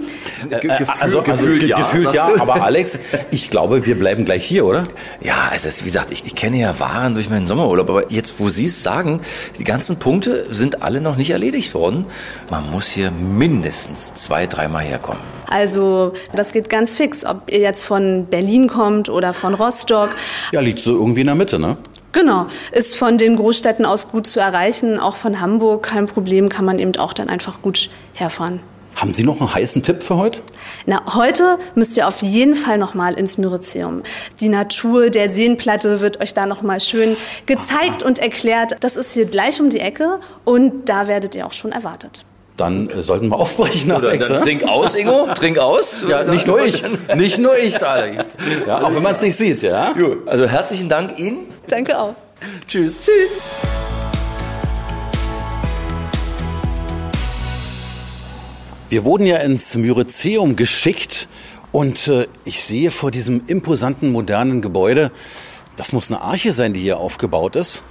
Äh, also, gefühlt, ja. Gefühlt ja, aber Alex, ich glaube, wir bleiben gleich hier, oder? Ja, es ist, wie gesagt, ich, ich kenne ja Waren durch meinen Sommerurlaub, aber jetzt, wo Sie es sagen, die ganzen Punkte sind alle noch nicht erledigt worden. Man muss hier mindestens zwei, dreimal herkommen. Also das geht ganz fix, ob ihr jetzt von Berlin kommt oder von Rostock. Ja, liegt so irgendwie in der Mitte, ne? Genau, ist von den Großstädten aus gut zu erreichen, auch von Hamburg kein Problem, kann man eben auch dann einfach gut herfahren. Haben Sie noch einen heißen Tipp für heute? Na, heute müsst ihr auf jeden Fall noch mal ins Myrizeum. Die Natur der Seenplatte wird euch da noch mal schön gezeigt und erklärt. Das ist hier gleich um die Ecke und da werdet ihr auch schon erwartet. Dann äh, sollten wir aufbrechen, Alex. dann ne? trink aus, Ingo, trink aus. Ja, nicht nur ich. Nicht nur ich, Alex. Ja, auch wenn man es nicht sieht, ja? Also herzlichen Dank Ihnen. Danke auch. Tschüss. Tschüss. Wir wurden ja ins Myrizeum geschickt und äh, ich sehe vor diesem imposanten modernen Gebäude, das muss eine Arche sein, die hier aufgebaut ist,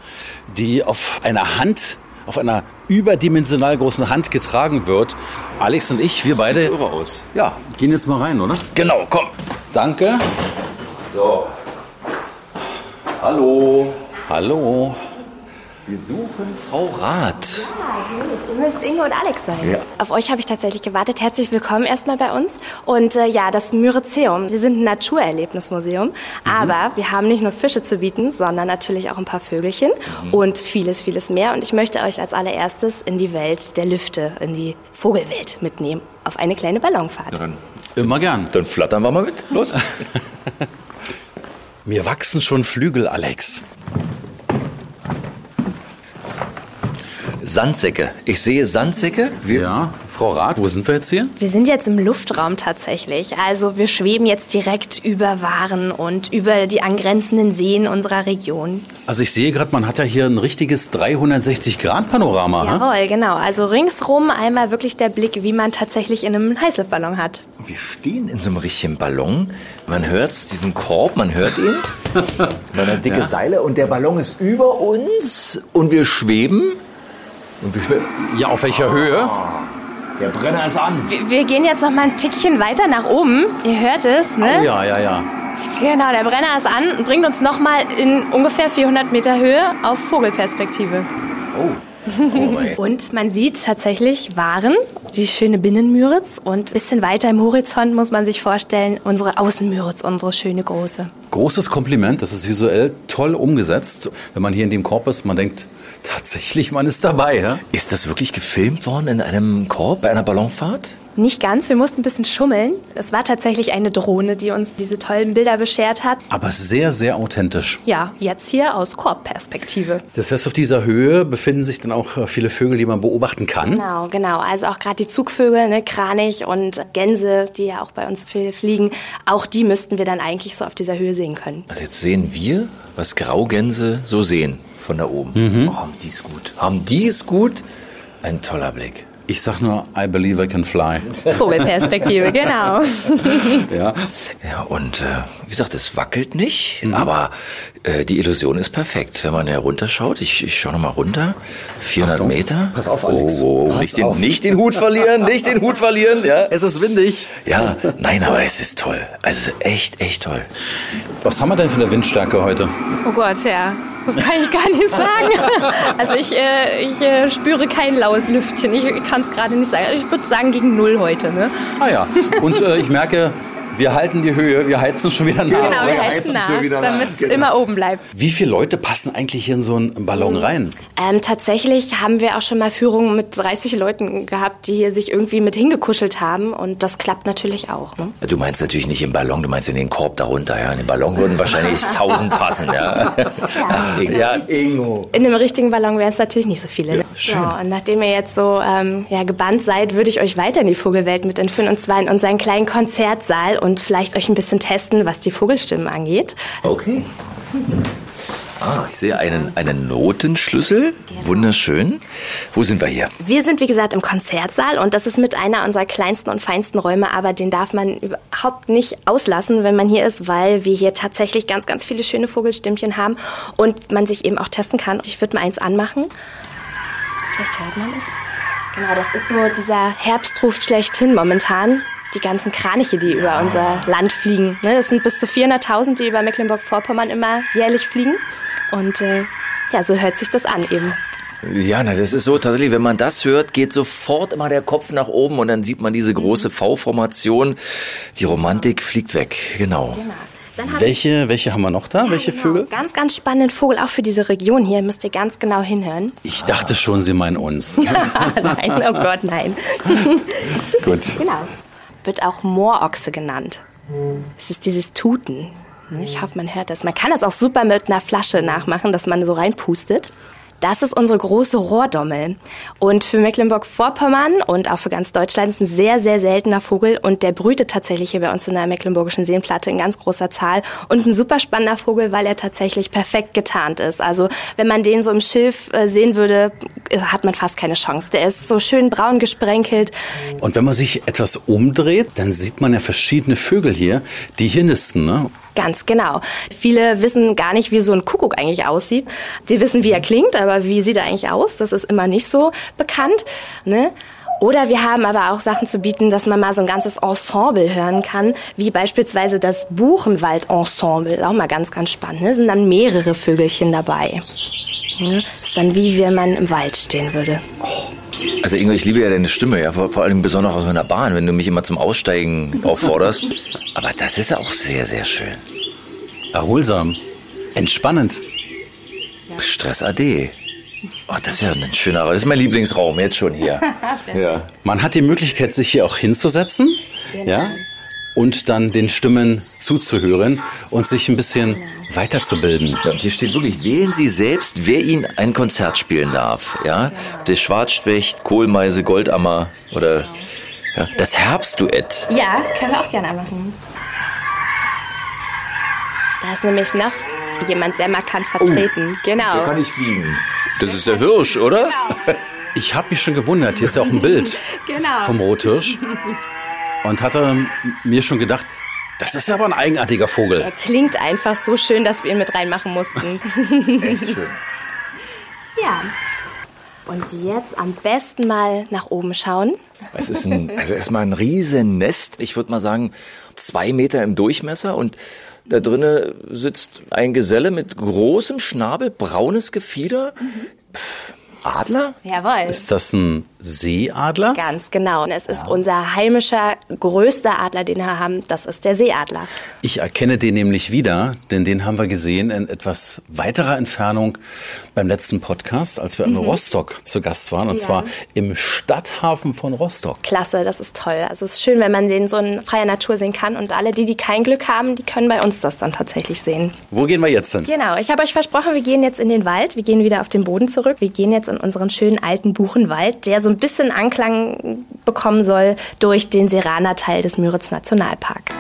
die auf einer Hand, auf einer überdimensional großen Hand getragen wird. Alex und ich, wir beide, Irre aus. ja, gehen jetzt mal rein, oder? Genau, komm. Danke. So. Hallo. Hallo. Wir suchen Frau Rath. Ihr müsst Ingo und Alex sein. Auf euch habe ich tatsächlich gewartet. Herzlich willkommen erstmal bei uns. Und äh, ja, das Myrizeum. Wir sind ein Naturerlebnismuseum. Aber wir haben nicht nur Fische zu bieten, sondern natürlich auch ein paar Vögelchen und vieles, vieles mehr. Und ich möchte euch als allererstes in die Welt der Lüfte, in die Vogelwelt mitnehmen. Auf eine kleine Ballonfahrt. Dann, Immer gern. dann flattern wir mal mit. Los. Mir wachsen schon Flügel, Alex. Sandsäcke. Ich sehe Sandsäcke. Wir, Ja, Frau Rath, wo sind wir jetzt hier? Wir sind jetzt im Luftraum tatsächlich. Also wir schweben jetzt direkt über Waren und über die angrenzenden Seen unserer Region. Also ich sehe gerade, man hat ja hier ein richtiges 360-Grad-Panorama. ne? Jawohl, genau. Also ringsrum einmal wirklich der Blick, wie man tatsächlich in einem Heißluftballon hat. wir stehen in so einem richtigen Ballon. Man hört diesen Korb, man hört ihn. Man hat dicke Seile und der Ballon ist über uns und wir schweben. Und wir schweben. Ja, auf welcher Höhe? Der Brenner ist an. Wir, wir gehen jetzt noch mal ein Tickchen weiter nach oben. Ihr hört es, ne? Oh ja, ja, ja. Genau, der Brenner ist an und bringt uns noch mal in ungefähr 400 Meter Höhe auf Vogelperspektive. Und man sieht tatsächlich Waren, die schöne Binnenmüritz und ein bisschen weiter im Horizont muss man sich vorstellen, unsere Außenmüritz, unsere schöne große. Großes Kompliment, das ist visuell toll umgesetzt. Wenn man hier in dem Korb ist, man denkt, tatsächlich, man ist dabei. Ja? Ist das wirklich gefilmt worden in einem Korb bei einer Ballonfahrt? Nicht ganz, wir mussten ein bisschen schummeln. Es war tatsächlich eine Drohne, die uns diese tollen Bilder beschert hat. Aber sehr, sehr authentisch. Ja, jetzt hier aus Korbperspektive. Das heißt, auf dieser Höhe befinden sich dann auch äh, viele Vögel, die man beobachten kann. Genau, genau. Also auch gerade die Zugvögel, ne, Kranich und Gänse, die ja auch bei uns viel fliegen, auch die müssten wir dann eigentlich so auf dieser Höhe sehen können. Also jetzt sehen wir, was Graugänse so sehen von da oben. Mhm. Oh, haben die es gut. Haben die es gut? Ein toller Blick. Ich sag nur, I believe I can fly. Vogelperspektive, genau. Ja. Ja, und äh, wie gesagt, es wackelt nicht, aber äh, die Illusion ist perfekt. Wenn man herunterschaut, ich, ich schaue nochmal runter, 400 Achtung. Meter. Pass auf, Alex. Oh, oh, Pass nicht, den, auf. nicht den Hut verlieren, nicht den Hut verlieren. Ja, Es ist windig. ja nein, aber es ist toll. Also es ist echt, echt toll. Was haben wir denn für eine Windstärke heute? Oh Gott, ja. Das kann ich gar nicht sagen. Also ich, äh, ich äh, spüre kein laues Lüftchen. Ich kann es gerade nicht sagen. Ich würde sagen gegen null heute. Ne? Ah ja. Und äh, ich merke, wir halten die Höhe, wir heizen schon wieder nach. Genau, wir wir heizen heizen nach, schon wieder nach. damit es Genau. immer oben bleibt. Wie viele Leute passen eigentlich hier in so einen Ballon rein? Ähm, tatsächlich haben wir auch schon mal Führungen mit 30 Leuten gehabt, die hier sich irgendwie mit hingekuschelt haben. Und das klappt natürlich auch. Ne? Du meinst natürlich nicht im Ballon, du meinst in den Korb darunter. Ja, in den Ballon würden wahrscheinlich 1000 passen. Ja, Ja, Ingo. In einem richtigen Ballon wären es natürlich nicht so viele. Ne? schön. Ja, und nachdem ihr jetzt so ähm, ja, gebannt seid, würde ich euch weiter in die Vogelwelt mit entführen. Und zwar in unseren kleinen Konzertsaal und vielleicht euch ein bisschen testen, was die Vogelstimmen angeht. Okay. Ah, ich sehe einen, einen Notenschlüssel. Wunderschön. Wo sind wir hier? Wir sind, wie gesagt, im Konzertsaal und das ist mit einer unserer kleinsten und feinsten Räume, aber den darf man überhaupt nicht auslassen, wenn man hier ist, weil wir hier tatsächlich ganz, ganz viele schöne Vogelstimmchen haben und man sich eben auch testen kann. Ich würde mal eins anmachen. Vielleicht hört man es. Genau, das ist so dieser Herbstruf schlechthin momentan. Die ganzen Kraniche, die über unser Land fliegen. Ne, Das sind bis zu 400.000, die über Mecklenburg-Vorpommern immer jährlich fliegen. Und äh, ja, so hört sich das an eben. Ja, na, das ist so tatsächlich, wenn man das hört, geht sofort immer der Kopf nach oben und dann sieht man diese große V-Formation. Die Romantik fliegt weg, genau. Dann haben Welche, welche haben wir noch da? welche Genau, Vögel? Ganz, ganz spannenden Vogel, auch für diese Region hier. Müsst ihr ganz genau hinhören. Ich dachte schon, Sie meinen uns. nein, oh Gott, nein. Gut. Genau. Wird auch Moorochse genannt. Es ist dieses Tuten. Ich hoffe, man hört das. Man kann das auch super mit einer Flasche nachmachen, dass man so reinpustet. Das ist unsere große Rohrdommel. Und für Mecklenburg-Vorpommern und auch für ganz Deutschland ist ein sehr, sehr seltener Vogel. Und der brütet tatsächlich hier bei uns in der Mecklenburgischen Seenplatte in ganz großer Zahl. Und ein super spannender Vogel, weil er tatsächlich perfekt getarnt ist. Also wenn man den so im Schilf äh, sehen würde, hat man fast keine Chance. Der ist so schön braun gesprenkelt. Und wenn man sich etwas umdreht, dann sieht man ja verschiedene Vögel hier, die hier nisten. Ne? Ganz genau. Viele wissen gar nicht, wie so ein Kuckuck eigentlich aussieht. Sie wissen, wie er klingt, aber wie sieht er eigentlich aus? Das ist immer nicht so bekannt. Ne? Oder wir haben aber auch Sachen zu bieten, dass man mal so ein ganzes Ensemble hören kann, wie beispielsweise das Buchenwald-Ensemble. Auch mal ganz, ganz spannend. Ne? Sind dann mehrere Vögelchen dabei. Ne? Ist dann wie wenn man im Wald stehen würde. Also Ingo, ich liebe ja deine Stimme, ja, vor, vor allem besonders aus einer Bahn, wenn du mich immer zum Aussteigen aufforderst. Aber das ist auch sehr, sehr schön. Erholsam. Entspannend. Stress AD. Oh, das ist ja ein schöner Raum. Das ist mein Lieblingsraum, jetzt schon hier. ja. Man hat die Möglichkeit, sich hier auch hinzusetzen. Ja? Und dann den Stimmen zuzuhören und sich ein bisschen weiterzubilden. Ja, und hier steht wirklich, wählen Sie selbst, wer Ihnen ein Konzert spielen darf. Ja, der Schwarzspecht, Kohlmeise, Goldammer oder ja, das Herbstduett. Ja, können wir auch gerne machen. Da ist nämlich noch jemand sehr markant vertreten. genau. nicht fliegen. Das ist der Hirsch, oder? Ich habe mich schon gewundert, hier ist ja auch ein Bild Genau. vom Rothirsch. Und hatte mir schon gedacht, das ist aber ein eigenartiger Vogel. Er klingt einfach so schön, dass wir ihn mit reinmachen mussten. Echt schön. ja. Und jetzt am besten mal nach oben schauen. Es ist ein, also erstmal ein riesen Nest. Ich würde mal sagen, zwei Meter im Durchmesser und da drinnen sitzt ein Geselle mit großem Schnabel, braunes Gefieder. Pff, Adler? Jawohl. Ist das ein Seeadler? Ganz genau. Und es ist unser heimischer größter Adler, den wir haben. Das ist der Seeadler. Ich erkenne den nämlich wieder, denn den haben wir gesehen in etwas weiterer Entfernung beim letzten Podcast, als wir in Rostock zu Gast waren, und Ja. zwar im Stadthafen von Rostock. Klasse, das ist toll. Also es ist schön, wenn man den so in freier Natur sehen kann. Und alle, die, die kein Glück haben, die können bei uns das dann tatsächlich sehen. Wo gehen wir jetzt hin? Genau, ich habe euch versprochen, wir gehen jetzt in den Wald, wir gehen wieder auf den Boden zurück, wir gehen jetzt in unseren schönen alten Buchenwald, der so ein bisschen Anklang bekommen soll durch den Serana-Teil des Müritz Nationalpark.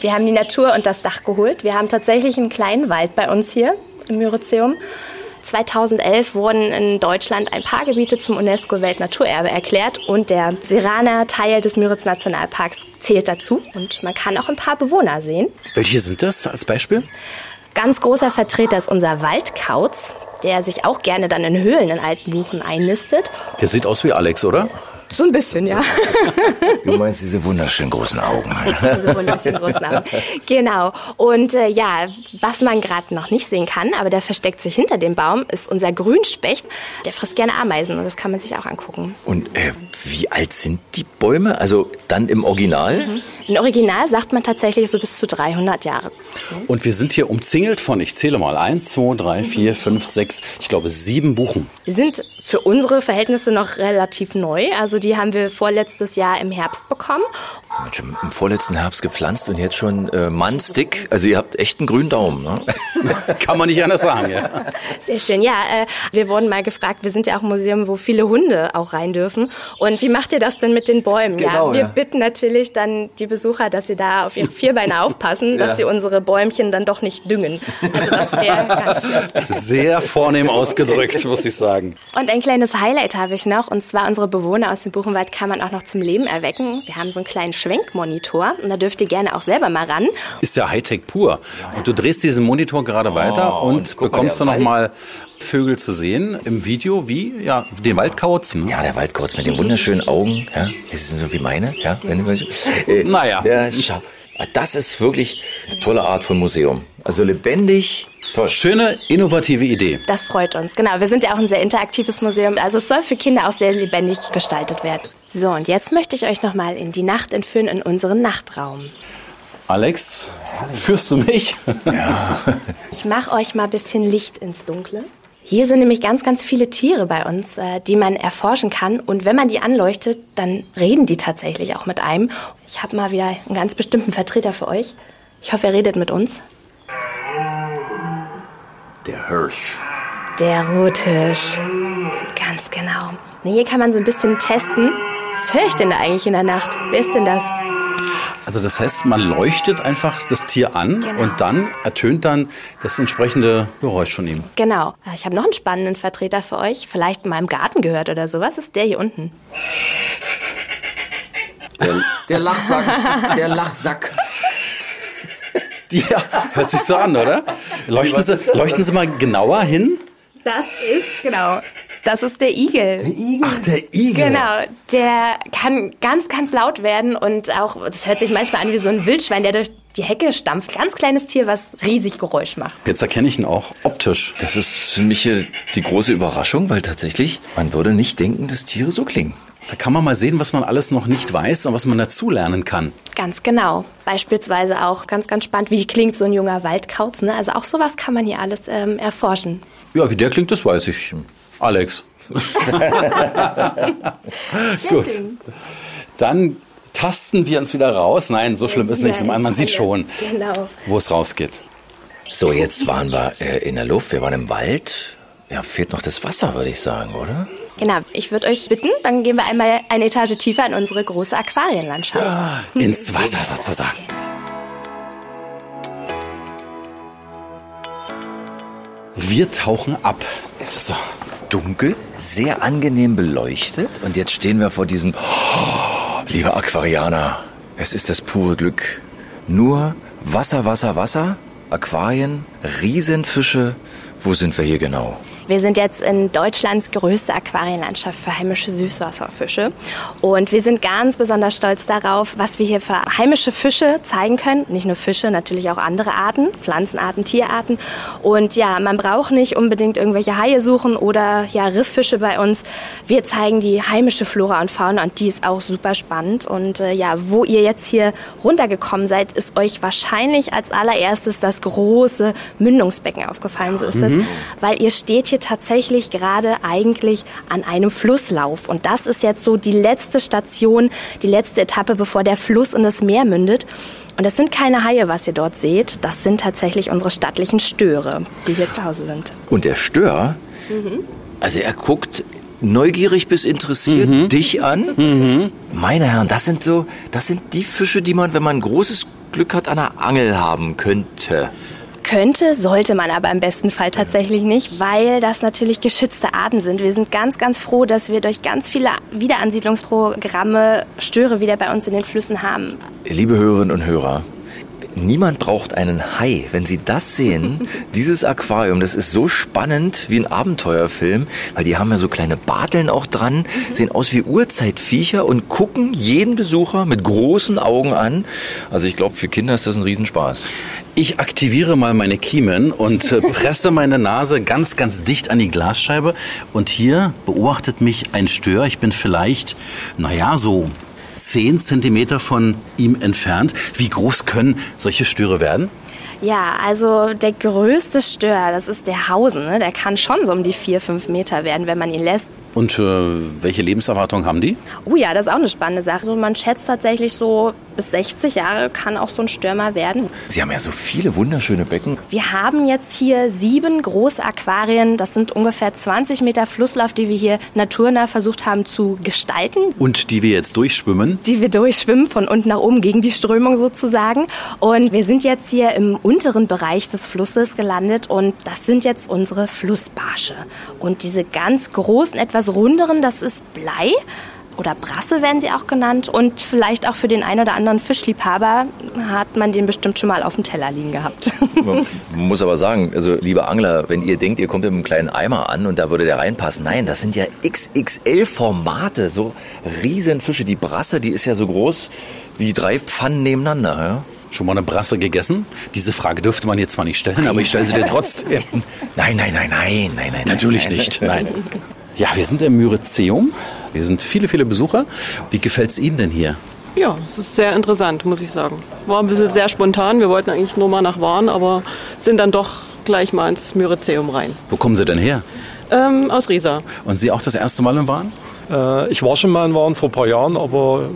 Wir haben die Natur und das Dach geholt. Wir haben tatsächlich einen kleinen Wald bei uns hier im Myrizeum. 2011 wurden in Deutschland ein paar Gebiete zum UNESCO-Weltnaturerbe erklärt und der Seraner Teil des Müritz Nationalparks zählt dazu. Und man kann auch ein paar Bewohner sehen. Welche sind das als Beispiel? Ganz großer Vertreter ist unser Waldkauz, der sich auch gerne dann in Höhlen in alten Buchen einnistet. Der sieht aus wie Alex, oder? So ein bisschen, ja. Du meinst diese wunderschönen großen Augen. Diese wunderschönen großen Augen. Genau. Und äh, ja, was man gerade noch nicht sehen kann, aber der versteckt sich hinter dem Baum, ist unser Grünspecht. Der frisst gerne Ameisen und das kann man sich auch angucken. Und äh, wie alt sind die Bäume? Also dann im Original? Im Original sagt man tatsächlich so bis zu 300 Jahre. Und wir sind hier umzingelt von, ich zähle mal, eins, zwei, drei, vier, fünf, sechs, ich glaube sieben Buchen. Sind für unsere Verhältnisse noch relativ neu. Also die haben wir vorletztes Jahr im Herbst bekommen. Mensch, im im vorletzten Herbst gepflanzt und jetzt schon äh, Mannstick. Also ihr habt echt einen grünen Daumen. Ne? Kann man nicht anders sagen, ja. Sehr schön. Ja, äh, wir wurden mal gefragt, wir sind ja auch ein Museum, wo viele Hunde auch rein dürfen. Und wie macht ihr das denn mit den Bäumen? Genau, ja, wir ja. bitten natürlich dann die Besucher, dass sie da auf ihre Vierbeine aufpassen, dass sie unsere Bäumchen dann doch nicht düngen. Also das wäre ganz schlecht. Sehr vornehm ausgedrückt, muss ich sagen. Und ein kleines Highlight habe ich noch, und zwar unsere Bewohner aus dem Buchenwald kann man auch noch zum Leben erwecken. Wir haben so einen kleinen Schwenkmonitor und da dürft ihr gerne auch selber mal ran. Ist ja Hightech pur. Und du drehst diesen Monitor gerade weiter und, Oh, und bekommst der dann nochmal Vögel zu sehen im Video, wie ja, den Waldkauz. Ja, der Waldkauz mit den wunderschönen Augen. Ja, ist es so wie meine? Ja, wenn äh, Naja. Der, das ist wirklich eine tolle Art von Museum. Also lebendig. Toll. Schöne, innovative Idee. Das freut uns. Genau, wir sind ja auch ein sehr interaktives Museum. Also es soll für Kinder auch sehr lebendig gestaltet werden. So, und jetzt möchte ich euch nochmal in die Nacht entführen, in unseren Nachtraum. Alex, führst du mich? Ich mache euch mal ein bisschen Licht ins Dunkle. Hier sind nämlich ganz, ganz viele Tiere bei uns, äh, die man erforschen kann. Und wenn man die anleuchtet, dann reden die tatsächlich auch mit einem. Ich habe mal wieder einen ganz bestimmten Vertreter für euch. Ich hoffe, er redet mit uns. Der Hirsch. Der Rothirsch. Ganz genau. Na, hier kann man so ein bisschen testen. Was höre ich denn da eigentlich in der Nacht? Wer ist denn das? Also das heißt, man leuchtet einfach das Tier an Genau. und dann ertönt dann das entsprechende Geräusch von ihm. Genau. Äh, Ich habe noch einen spannenden Vertreter für euch. Vielleicht mal im Garten gehört oder sowas. Ist der hier unten. Der, der Lachsack. Der Lachsack. Ja, hört sich so an, oder? Leuchten Sie, leuchten Sie mal genauer hin. Das ist, genau. Das ist der Igel. Ach, der Igel. Genau, der kann ganz, ganz laut werden und auch, das hört sich manchmal an wie so ein Wildschwein, der durch die Hecke stampft. Ganz kleines Tier, was riesig Geräusch macht. Jetzt erkenne ich ihn auch optisch. Das ist für mich hier die große Überraschung, weil tatsächlich, man würde nicht denken, dass Tiere so klingen. Da kann man mal sehen, was man alles noch nicht weiß und was man dazulernen kann. Ganz genau. Beispielsweise auch ganz, ganz spannend, wie klingt so ein junger Waldkauz. Ne? Also auch sowas kann man hier alles ähm, erforschen. Ja, wie der klingt, das weiß ich. Alex. Gut. schön. Dann tasten wir uns wieder raus. Nein, so schlimm ist nicht. Man, sieht schon, Genau. wo es rausgeht. So, jetzt waren wir äh, in der Luft, wir waren im Wald. Ja, fehlt noch das Wasser, würde ich sagen, oder? Genau. Ich würde euch bitten, dann gehen wir einmal eine Etage tiefer in unsere große Aquarienlandschaft. Ins Wasser sozusagen. Wir tauchen ab. So. Dunkel, sehr angenehm beleuchtet. Und jetzt stehen wir vor diesem, oh, lieber Aquarianer, es ist das pure Glück. Nur Wasser, Wasser, Wasser. Aquarien, Riesenfische. Wo sind wir hier genau? Wir sind jetzt in Deutschlands größte Aquarienlandschaft für heimische Süßwasserfische. Und wir sind ganz besonders stolz darauf, was wir hier für heimische Fische zeigen können. Nicht nur Fische, natürlich auch andere Arten, Pflanzenarten, Tierarten. Und ja, man braucht nicht unbedingt irgendwelche Haie suchen oder ja, Rifffische bei uns. Wir zeigen die heimische Flora und Fauna und die ist auch super spannend. Und äh, ja, wo ihr jetzt hier runtergekommen seid, ist euch wahrscheinlich als allererstes das große Mündungsbecken aufgefallen. So ist mhm. es. Weil ihr steht hier hier tatsächlich gerade eigentlich an einem Flusslauf. Und das ist jetzt so die letzte Station, die letzte Etappe, bevor der Fluss in das Meer mündet. Und das sind keine Haie, was ihr dort seht. Das sind tatsächlich unsere stattlichen Störe, die hier zu Hause sind. Und der Stör, mhm. also er guckt neugierig bis interessiert mhm. dich an. Mhm. Meine Herren, das sind so, das sind die Fische, die man, wenn man großes Glück hat, an der Angel haben könnte. Könnte, sollte man aber im besten Fall tatsächlich nicht, weil das natürlich geschützte Arten sind. Wir sind ganz, ganz froh, dass wir durch ganz viele Wiederansiedlungsprogramme Störe wieder bei uns in den Flüssen haben. Liebe Hörerinnen und Hörer, Niemand braucht einen Hai. Wenn Sie das sehen, dieses Aquarium, das ist so spannend wie ein Abenteuerfilm, weil die haben ja so kleine Barteln auch dran, sehen aus wie Urzeitviecher und gucken jeden Besucher mit großen Augen an. Also ich glaube, für Kinder ist das ein Riesenspaß. Ich aktiviere mal meine Kiemen und äh, presse meine Nase ganz, ganz dicht an die Glasscheibe. Und hier beobachtet mich ein Stör. Ich bin vielleicht, naja, so 10 Zentimeter von ihm entfernt. Wie groß können solche Störe werden? Ja, also der größte Stör, das ist der Hausen. Ne? Der kann schon so um die 4, 5 Meter werden, wenn man ihn lässt. Und äh, welche Lebenserwartung haben die? Oh ja, das ist auch eine spannende Sache. Also man schätzt tatsächlich so bis 60 Jahre kann auch so ein Stürmer werden. Sie haben ja so viele wunderschöne Becken. Wir haben jetzt hier sieben große Aquarien. Das sind ungefähr 20 Meter Flusslauf, die wir hier naturnah versucht haben zu gestalten. Und die wir jetzt durchschwimmen? Die wir durchschwimmen, von unten nach oben gegen die Strömung sozusagen. Und wir sind jetzt hier im unteren Bereich des Flusses gelandet und das sind jetzt unsere Flussbarsche. Und diese ganz großen, etwas runderen, das ist Blei oder Brasse werden sie auch genannt. Und vielleicht auch für den einen oder anderen Fischliebhaber hat man den bestimmt schon mal auf dem Teller liegen gehabt. Man muss aber sagen, also liebe Angler, wenn ihr denkt, ihr kommt mit einem kleinen Eimer an und da würde der reinpassen. Nein, das sind ja XXL-Formate, so Riesenfische. Die Brasse, die ist ja so groß wie drei Pfannen nebeneinander. Ja? Schon mal eine Brasse gegessen? Diese Frage dürfte man jetzt zwar nicht stellen, aber ich stelle sie dir trotzdem. Nein, nein, nein, nein, nein, nein. Natürlich nein. nicht. Nein. Ja, wir sind im Myrizeum. Wir sind viele, viele Besucher. Wie gefällt es Ihnen denn hier? Ja, es ist sehr interessant, muss ich sagen. War ein bisschen sehr spontan. Wir wollten eigentlich nur mal nach Waren, aber sind dann doch gleich mal ins Myrizeum rein. Wo kommen Sie denn her? Ähm, aus Riesa. Und Sie auch das erste Mal in Waren? Äh, ich war schon mal in Waren vor ein paar Jahren, aber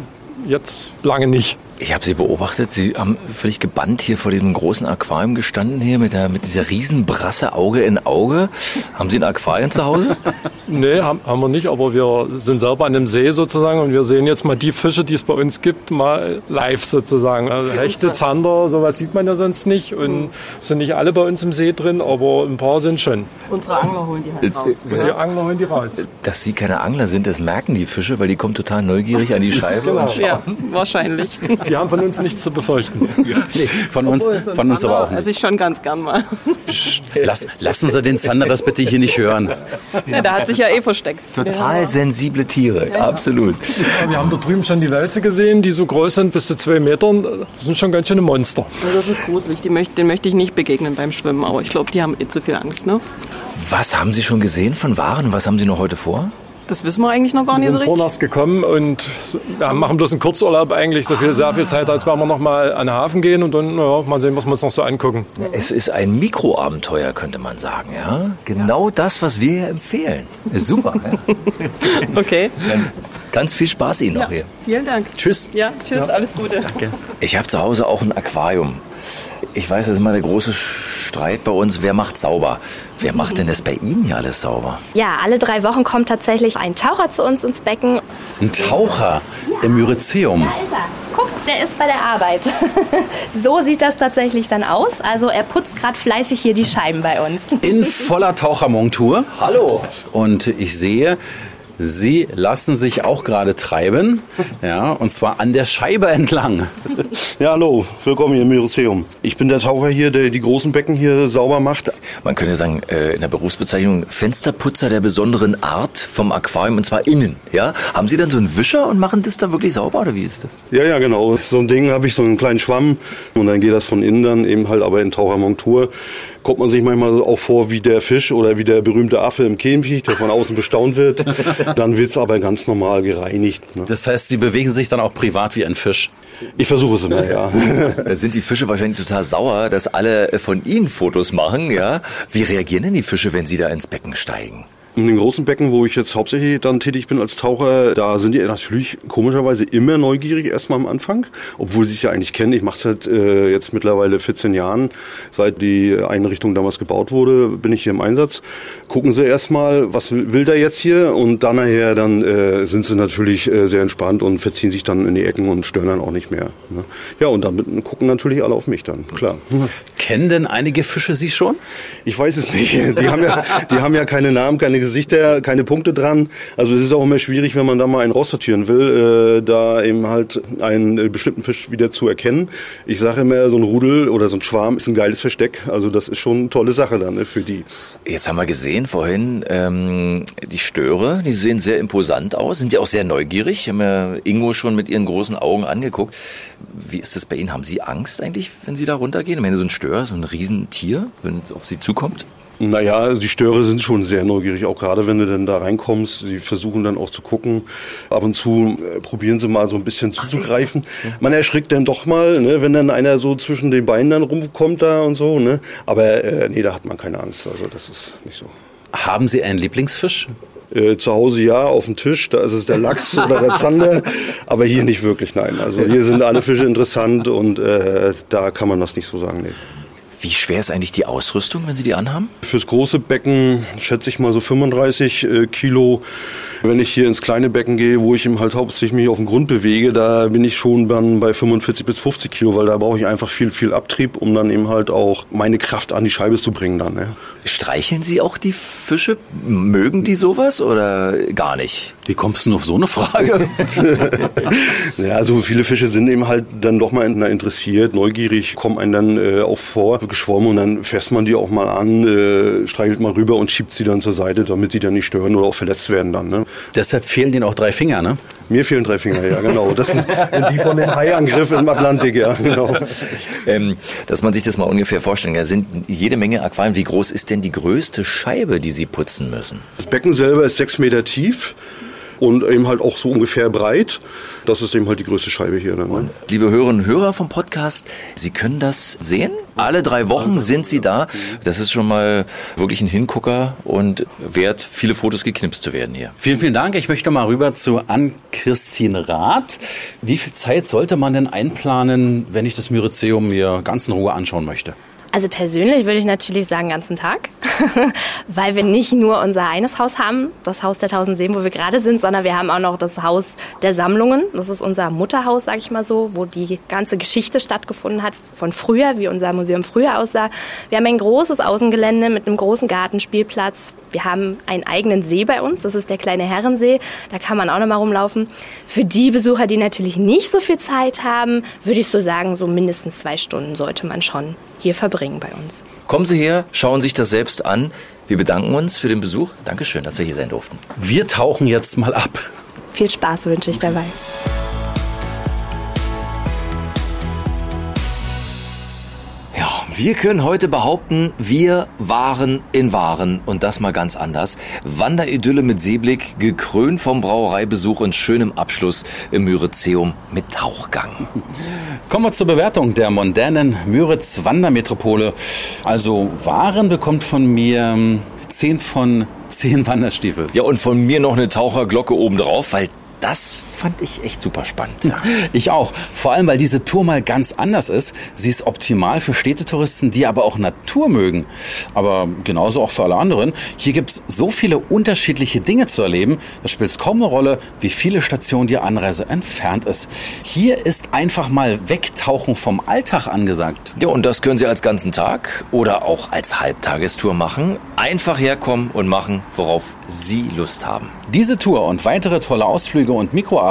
jetzt lange nicht. Ich habe Sie beobachtet. Sie haben völlig gebannt hier vor diesem großen Aquarium gestanden hier mit, der, mit dieser Riesenbrasse Auge in Auge. Haben Sie ein Aquarium zu Hause? nee, haben, haben wir nicht, aber wir sind selber an dem See sozusagen und wir sehen jetzt mal die Fische, die es bei uns gibt, mal live sozusagen. Also Hechte, Zander, sowas sieht man ja sonst nicht und es sind nicht alle bei uns im See drin, aber ein paar sind schon. Unsere Angler holen die halt raus. Und die Angler holen die raus. Dass Sie keine Angler sind, das merken die Fische, weil die kommen total neugierig an die Scheibe genau. Ja, wahrscheinlich. Die haben von uns nichts zu befürchten. nee, von uns, von uns aber auch nicht. Also ich schon ganz gern mal. Psst, lass, lassen Sie den Zander das bitte hier nicht hören. Ja, der hat sich ja eh versteckt. Total ja. sensible Tiere, ja. absolut. Wir haben da drüben schon die Wälze gesehen, die so groß sind, bis zu zwei Metern. Das sind schon ganz schöne Monster. das ist gruselig, die möcht, den möchte ich nicht begegnen beim Schwimmen, aber ich glaube, die haben eh zu viel Angst. Ne? Was haben Sie schon gesehen von Waren? Was haben Sie noch heute vor? Das wissen wir eigentlich noch gar nicht so richtig. Wir sind vornachts gekommen und ja, machen bloß einen Kurzurlaub eigentlich. So viel, sehr viel Zeit, als werden wir noch mal an den Hafen gehen und dann ja, mal sehen, was wir uns noch so angucken. Es ist ein Mikroabenteuer, könnte man sagen. Ja? Genau ja. das, was wir hier empfehlen. Super. ja. okay. Ganz viel Spaß Ihnen noch hier. Vielen Dank. Tschüss. Ja, tschüss, alles Gute. Danke. Ich habe zu Hause auch ein Aquarium. Ich weiß, das ist immer der große Streit bei uns, wer macht sauber? Wer macht denn das bei Ihnen hier alles sauber? Ja, alle drei Wochen kommt tatsächlich ein Taucher zu uns ins Becken. Ein Taucher im Myrizeum? Da ist er. Guck, der ist bei der Arbeit. so sieht das tatsächlich dann aus. Also er putzt gerade fleißig hier die Scheiben bei uns. In voller Tauchermontur. Hallo. Und ich sehe, Sie lassen sich auch gerade treiben, ja, und zwar an der Scheibe entlang. Ja, hallo, willkommen hier im Museum. Ich bin der Taucher hier, der die großen Becken hier sauber macht. Man könnte sagen, äh, in der Berufsbezeichnung Fensterputzer der besonderen Art vom Aquarium und zwar innen. Ja? Haben Sie dann so einen Wischer und machen das dann wirklich sauber oder wie ist das? Ja, ja, genau. So ein Ding habe ich, so einen kleinen Schwamm und dann geht das von innen dann eben halt aber in Tauchermontur kommt man sich manchmal auch vor wie der Fisch oder wie der berühmte Affe im Käfig, der von außen bestaunt wird. Dann wird es aber ganz normal gereinigt. Ne? Das heißt, Sie bewegen sich dann auch privat wie ein Fisch? Ich versuche es immer, ja. da sind die Fische wahrscheinlich total sauer, dass alle von Ihnen Fotos machen, ja. Wie reagieren denn die Fische, wenn Sie da ins Becken steigen? In den großen Becken, wo ich jetzt hauptsächlich dann tätig bin als Taucher, da sind die natürlich komischerweise immer neugierig erstmal am Anfang, obwohl sie sich ja eigentlich kennen. Ich mache es seit äh, jetzt mittlerweile 14 Jahren, seit die Einrichtung damals gebaut wurde, bin ich hier im Einsatz. Gucken sie erstmal, was will der jetzt hier und dann nachher dann äh, sind sie natürlich äh, sehr entspannt und verziehen sich dann in die Ecken und stören dann auch nicht mehr. Ne? Ja, und damit gucken natürlich alle auf mich dann, klar. Kennen denn einige Fische Sie schon? Ich weiß es nicht. Die haben ja, die haben ja keine Namen, keine Gesichter, keine Punkte dran. Also es ist auch immer schwierig, wenn man da mal einen raussortieren will, äh, da eben halt einen äh, bestimmten Fisch wieder zu erkennen. Ich sage immer, so ein Rudel oder so ein Schwarm ist ein geiles Versteck. Also das ist schon eine tolle Sache dann ne, für die. Jetzt haben wir gesehen vorhin, ähm, die Störe, die sehen sehr imposant aus, sind ja auch sehr neugierig. Haben ja Ingo schon mit ihren großen Augen angeguckt. Wie ist das bei Ihnen? Haben Sie Angst eigentlich, wenn Sie da runtergehen? Wenn so ein Stör, so ein Riesentier, wenn es auf Sie zukommt? Naja, die Störe sind schon sehr neugierig, auch gerade wenn du dann da reinkommst. Sie versuchen dann auch zu gucken. Ab und zu äh, probieren sie mal so ein bisschen zuzugreifen. Man erschrickt dann doch mal, ne, wenn dann einer so zwischen den Beinen dann rumkommt da und so. Ne? Aber äh, nee, da hat man keine Angst. Also das ist nicht so. Haben Sie einen Lieblingsfisch? Äh, zu Hause ja, auf dem Tisch, da ist es der Lachs oder der Zander, aber hier nicht wirklich, nein. Also hier sind alle Fische interessant und äh, da kann man das nicht so sagen. Nee. Wie schwer ist eigentlich die Ausrüstung, wenn Sie die anhaben? Fürs große Becken schätze ich mal so 35 äh, Kilo. Wenn ich hier ins kleine Becken gehe, wo ich eben halt hauptsächlich mich auf dem Grund bewege, da bin ich schon dann bei 45 bis 50 Kilo, weil da brauche ich einfach viel, viel Abtrieb, um dann eben halt auch meine Kraft an die Scheibe zu bringen dann. Ne? Streicheln Sie auch die Fische? Mögen die sowas oder gar nicht? Wie kommst du auf so eine Frage? ja, also viele Fische sind eben halt dann doch mal interessiert, neugierig, kommen einen dann äh, auch vor, geschwommen und dann fässt man die auch mal an, äh, streichelt mal rüber und schiebt sie dann zur Seite, damit sie dann nicht stören oder auch verletzt werden dann. Ne? Deshalb fehlen denen auch drei Finger, ne? Mir fehlen drei Finger, ja, genau. Das sind die von den Haiangriffen im Atlantik, ja, genau. Ähm, dass man sich das mal ungefähr vorstellen kann. sind jede Menge Aquarien. Wie groß ist denn die größte Scheibe, die Sie putzen müssen? Das Becken selber ist sechs Meter tief und eben halt auch so ungefähr breit. Das ist eben halt die größte Scheibe hier. Ne? Liebe Hörerinnen und Hörer vom Podcast, Sie können das sehen. Alle drei Wochen sind Sie da. Das ist schon mal wirklich ein Hingucker und wert, viele Fotos geknipst zu werden hier. Vielen, vielen Dank. Ich möchte mal rüber zu Ann-Christine Rath. Wie viel Zeit sollte man denn einplanen, wenn ich das Myrizeum mir ganz in Ruhe anschauen möchte? Also persönlich würde ich natürlich sagen, ganzen Tag, weil wir nicht nur unser eines Haus haben, das Haus der Tausend Seen, wo wir gerade sind, sondern wir haben auch noch das Haus der Sammlungen. Das ist unser Mutterhaus, sage ich mal so, wo die ganze Geschichte stattgefunden hat von früher, wie unser Museum früher aussah. Wir haben ein großes Außengelände mit einem großen Gartenspielplatz. Wir haben einen eigenen See bei uns, das ist der kleine Herrensee. Da kann man auch noch mal rumlaufen. Für die Besucher, die natürlich nicht so viel Zeit haben, würde ich so sagen, so mindestens zwei Stunden sollte man schon hier verbringen bei uns. Kommen Sie her, schauen sich das selbst an. Wir bedanken uns für den Besuch. Dankeschön, dass wir hier sein durften. Wir tauchen jetzt mal ab. Viel Spaß wünsche ich dabei. Wir können heute behaupten, wir waren in Waren und das mal ganz anders. Wanderidylle mit Seeblick, gekrönt vom Brauereibesuch und schönem Abschluss im Müritzeum mit Tauchgang. Kommen wir zur Bewertung der mondänen Müritz Wandermetropole. Also Waren bekommt von mir 10 von 10 Wanderstiefel. Ja, und von mir noch eine Taucherglocke obendrauf, weil das fand ich echt super spannend. Ja, ich auch. Vor allem, weil diese Tour mal ganz anders ist. Sie ist optimal für Städtetouristen, die aber auch Natur mögen. Aber genauso auch für alle anderen. Hier gibt's so viele unterschiedliche Dinge zu erleben. Da spielt es kaum eine Rolle, wie viele Stationen die Anreise entfernt ist. Hier ist einfach mal Wegtauchen vom Alltag angesagt. Ja, und das können Sie als ganzen Tag oder auch als Halbtagestour machen. Einfach herkommen und machen, worauf Sie Lust haben. Diese Tour und weitere tolle Ausflüge und Mikroabenteuer,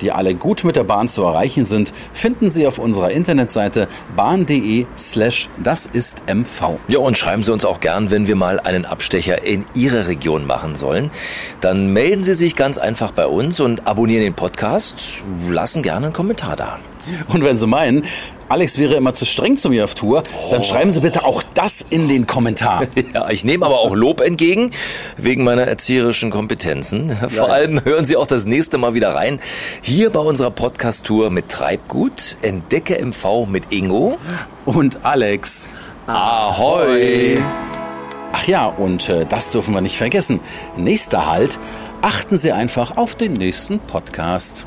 die alle gut mit der Bahn zu erreichen sind, finden Sie auf unserer Internetseite bahn.de slash das ist MV. Ja, und schreiben Sie uns auch gern, wenn wir mal einen Abstecher in Ihre Region machen sollen. Dann melden Sie sich ganz einfach bei uns und abonnieren den Podcast. Lassen gerne einen Kommentar da. Und wenn Sie meinen, Alex wäre immer zu streng zu mir auf Tour, dann Oh. schreiben Sie bitte auch das in den Kommentar. Ja, ich nehme aber auch Lob entgegen, wegen meiner erzieherischen Kompetenzen. Vor ja. allem hören Sie auch das nächste Mal wieder rein. Hier bei unserer Podcast-Tour mit Treibgut, Entdecke MV mit Ingo. Und Alex. Ahoi! Ach ja, und äh, das dürfen wir nicht vergessen. Nächster Halt, achten Sie einfach auf den nächsten Podcast.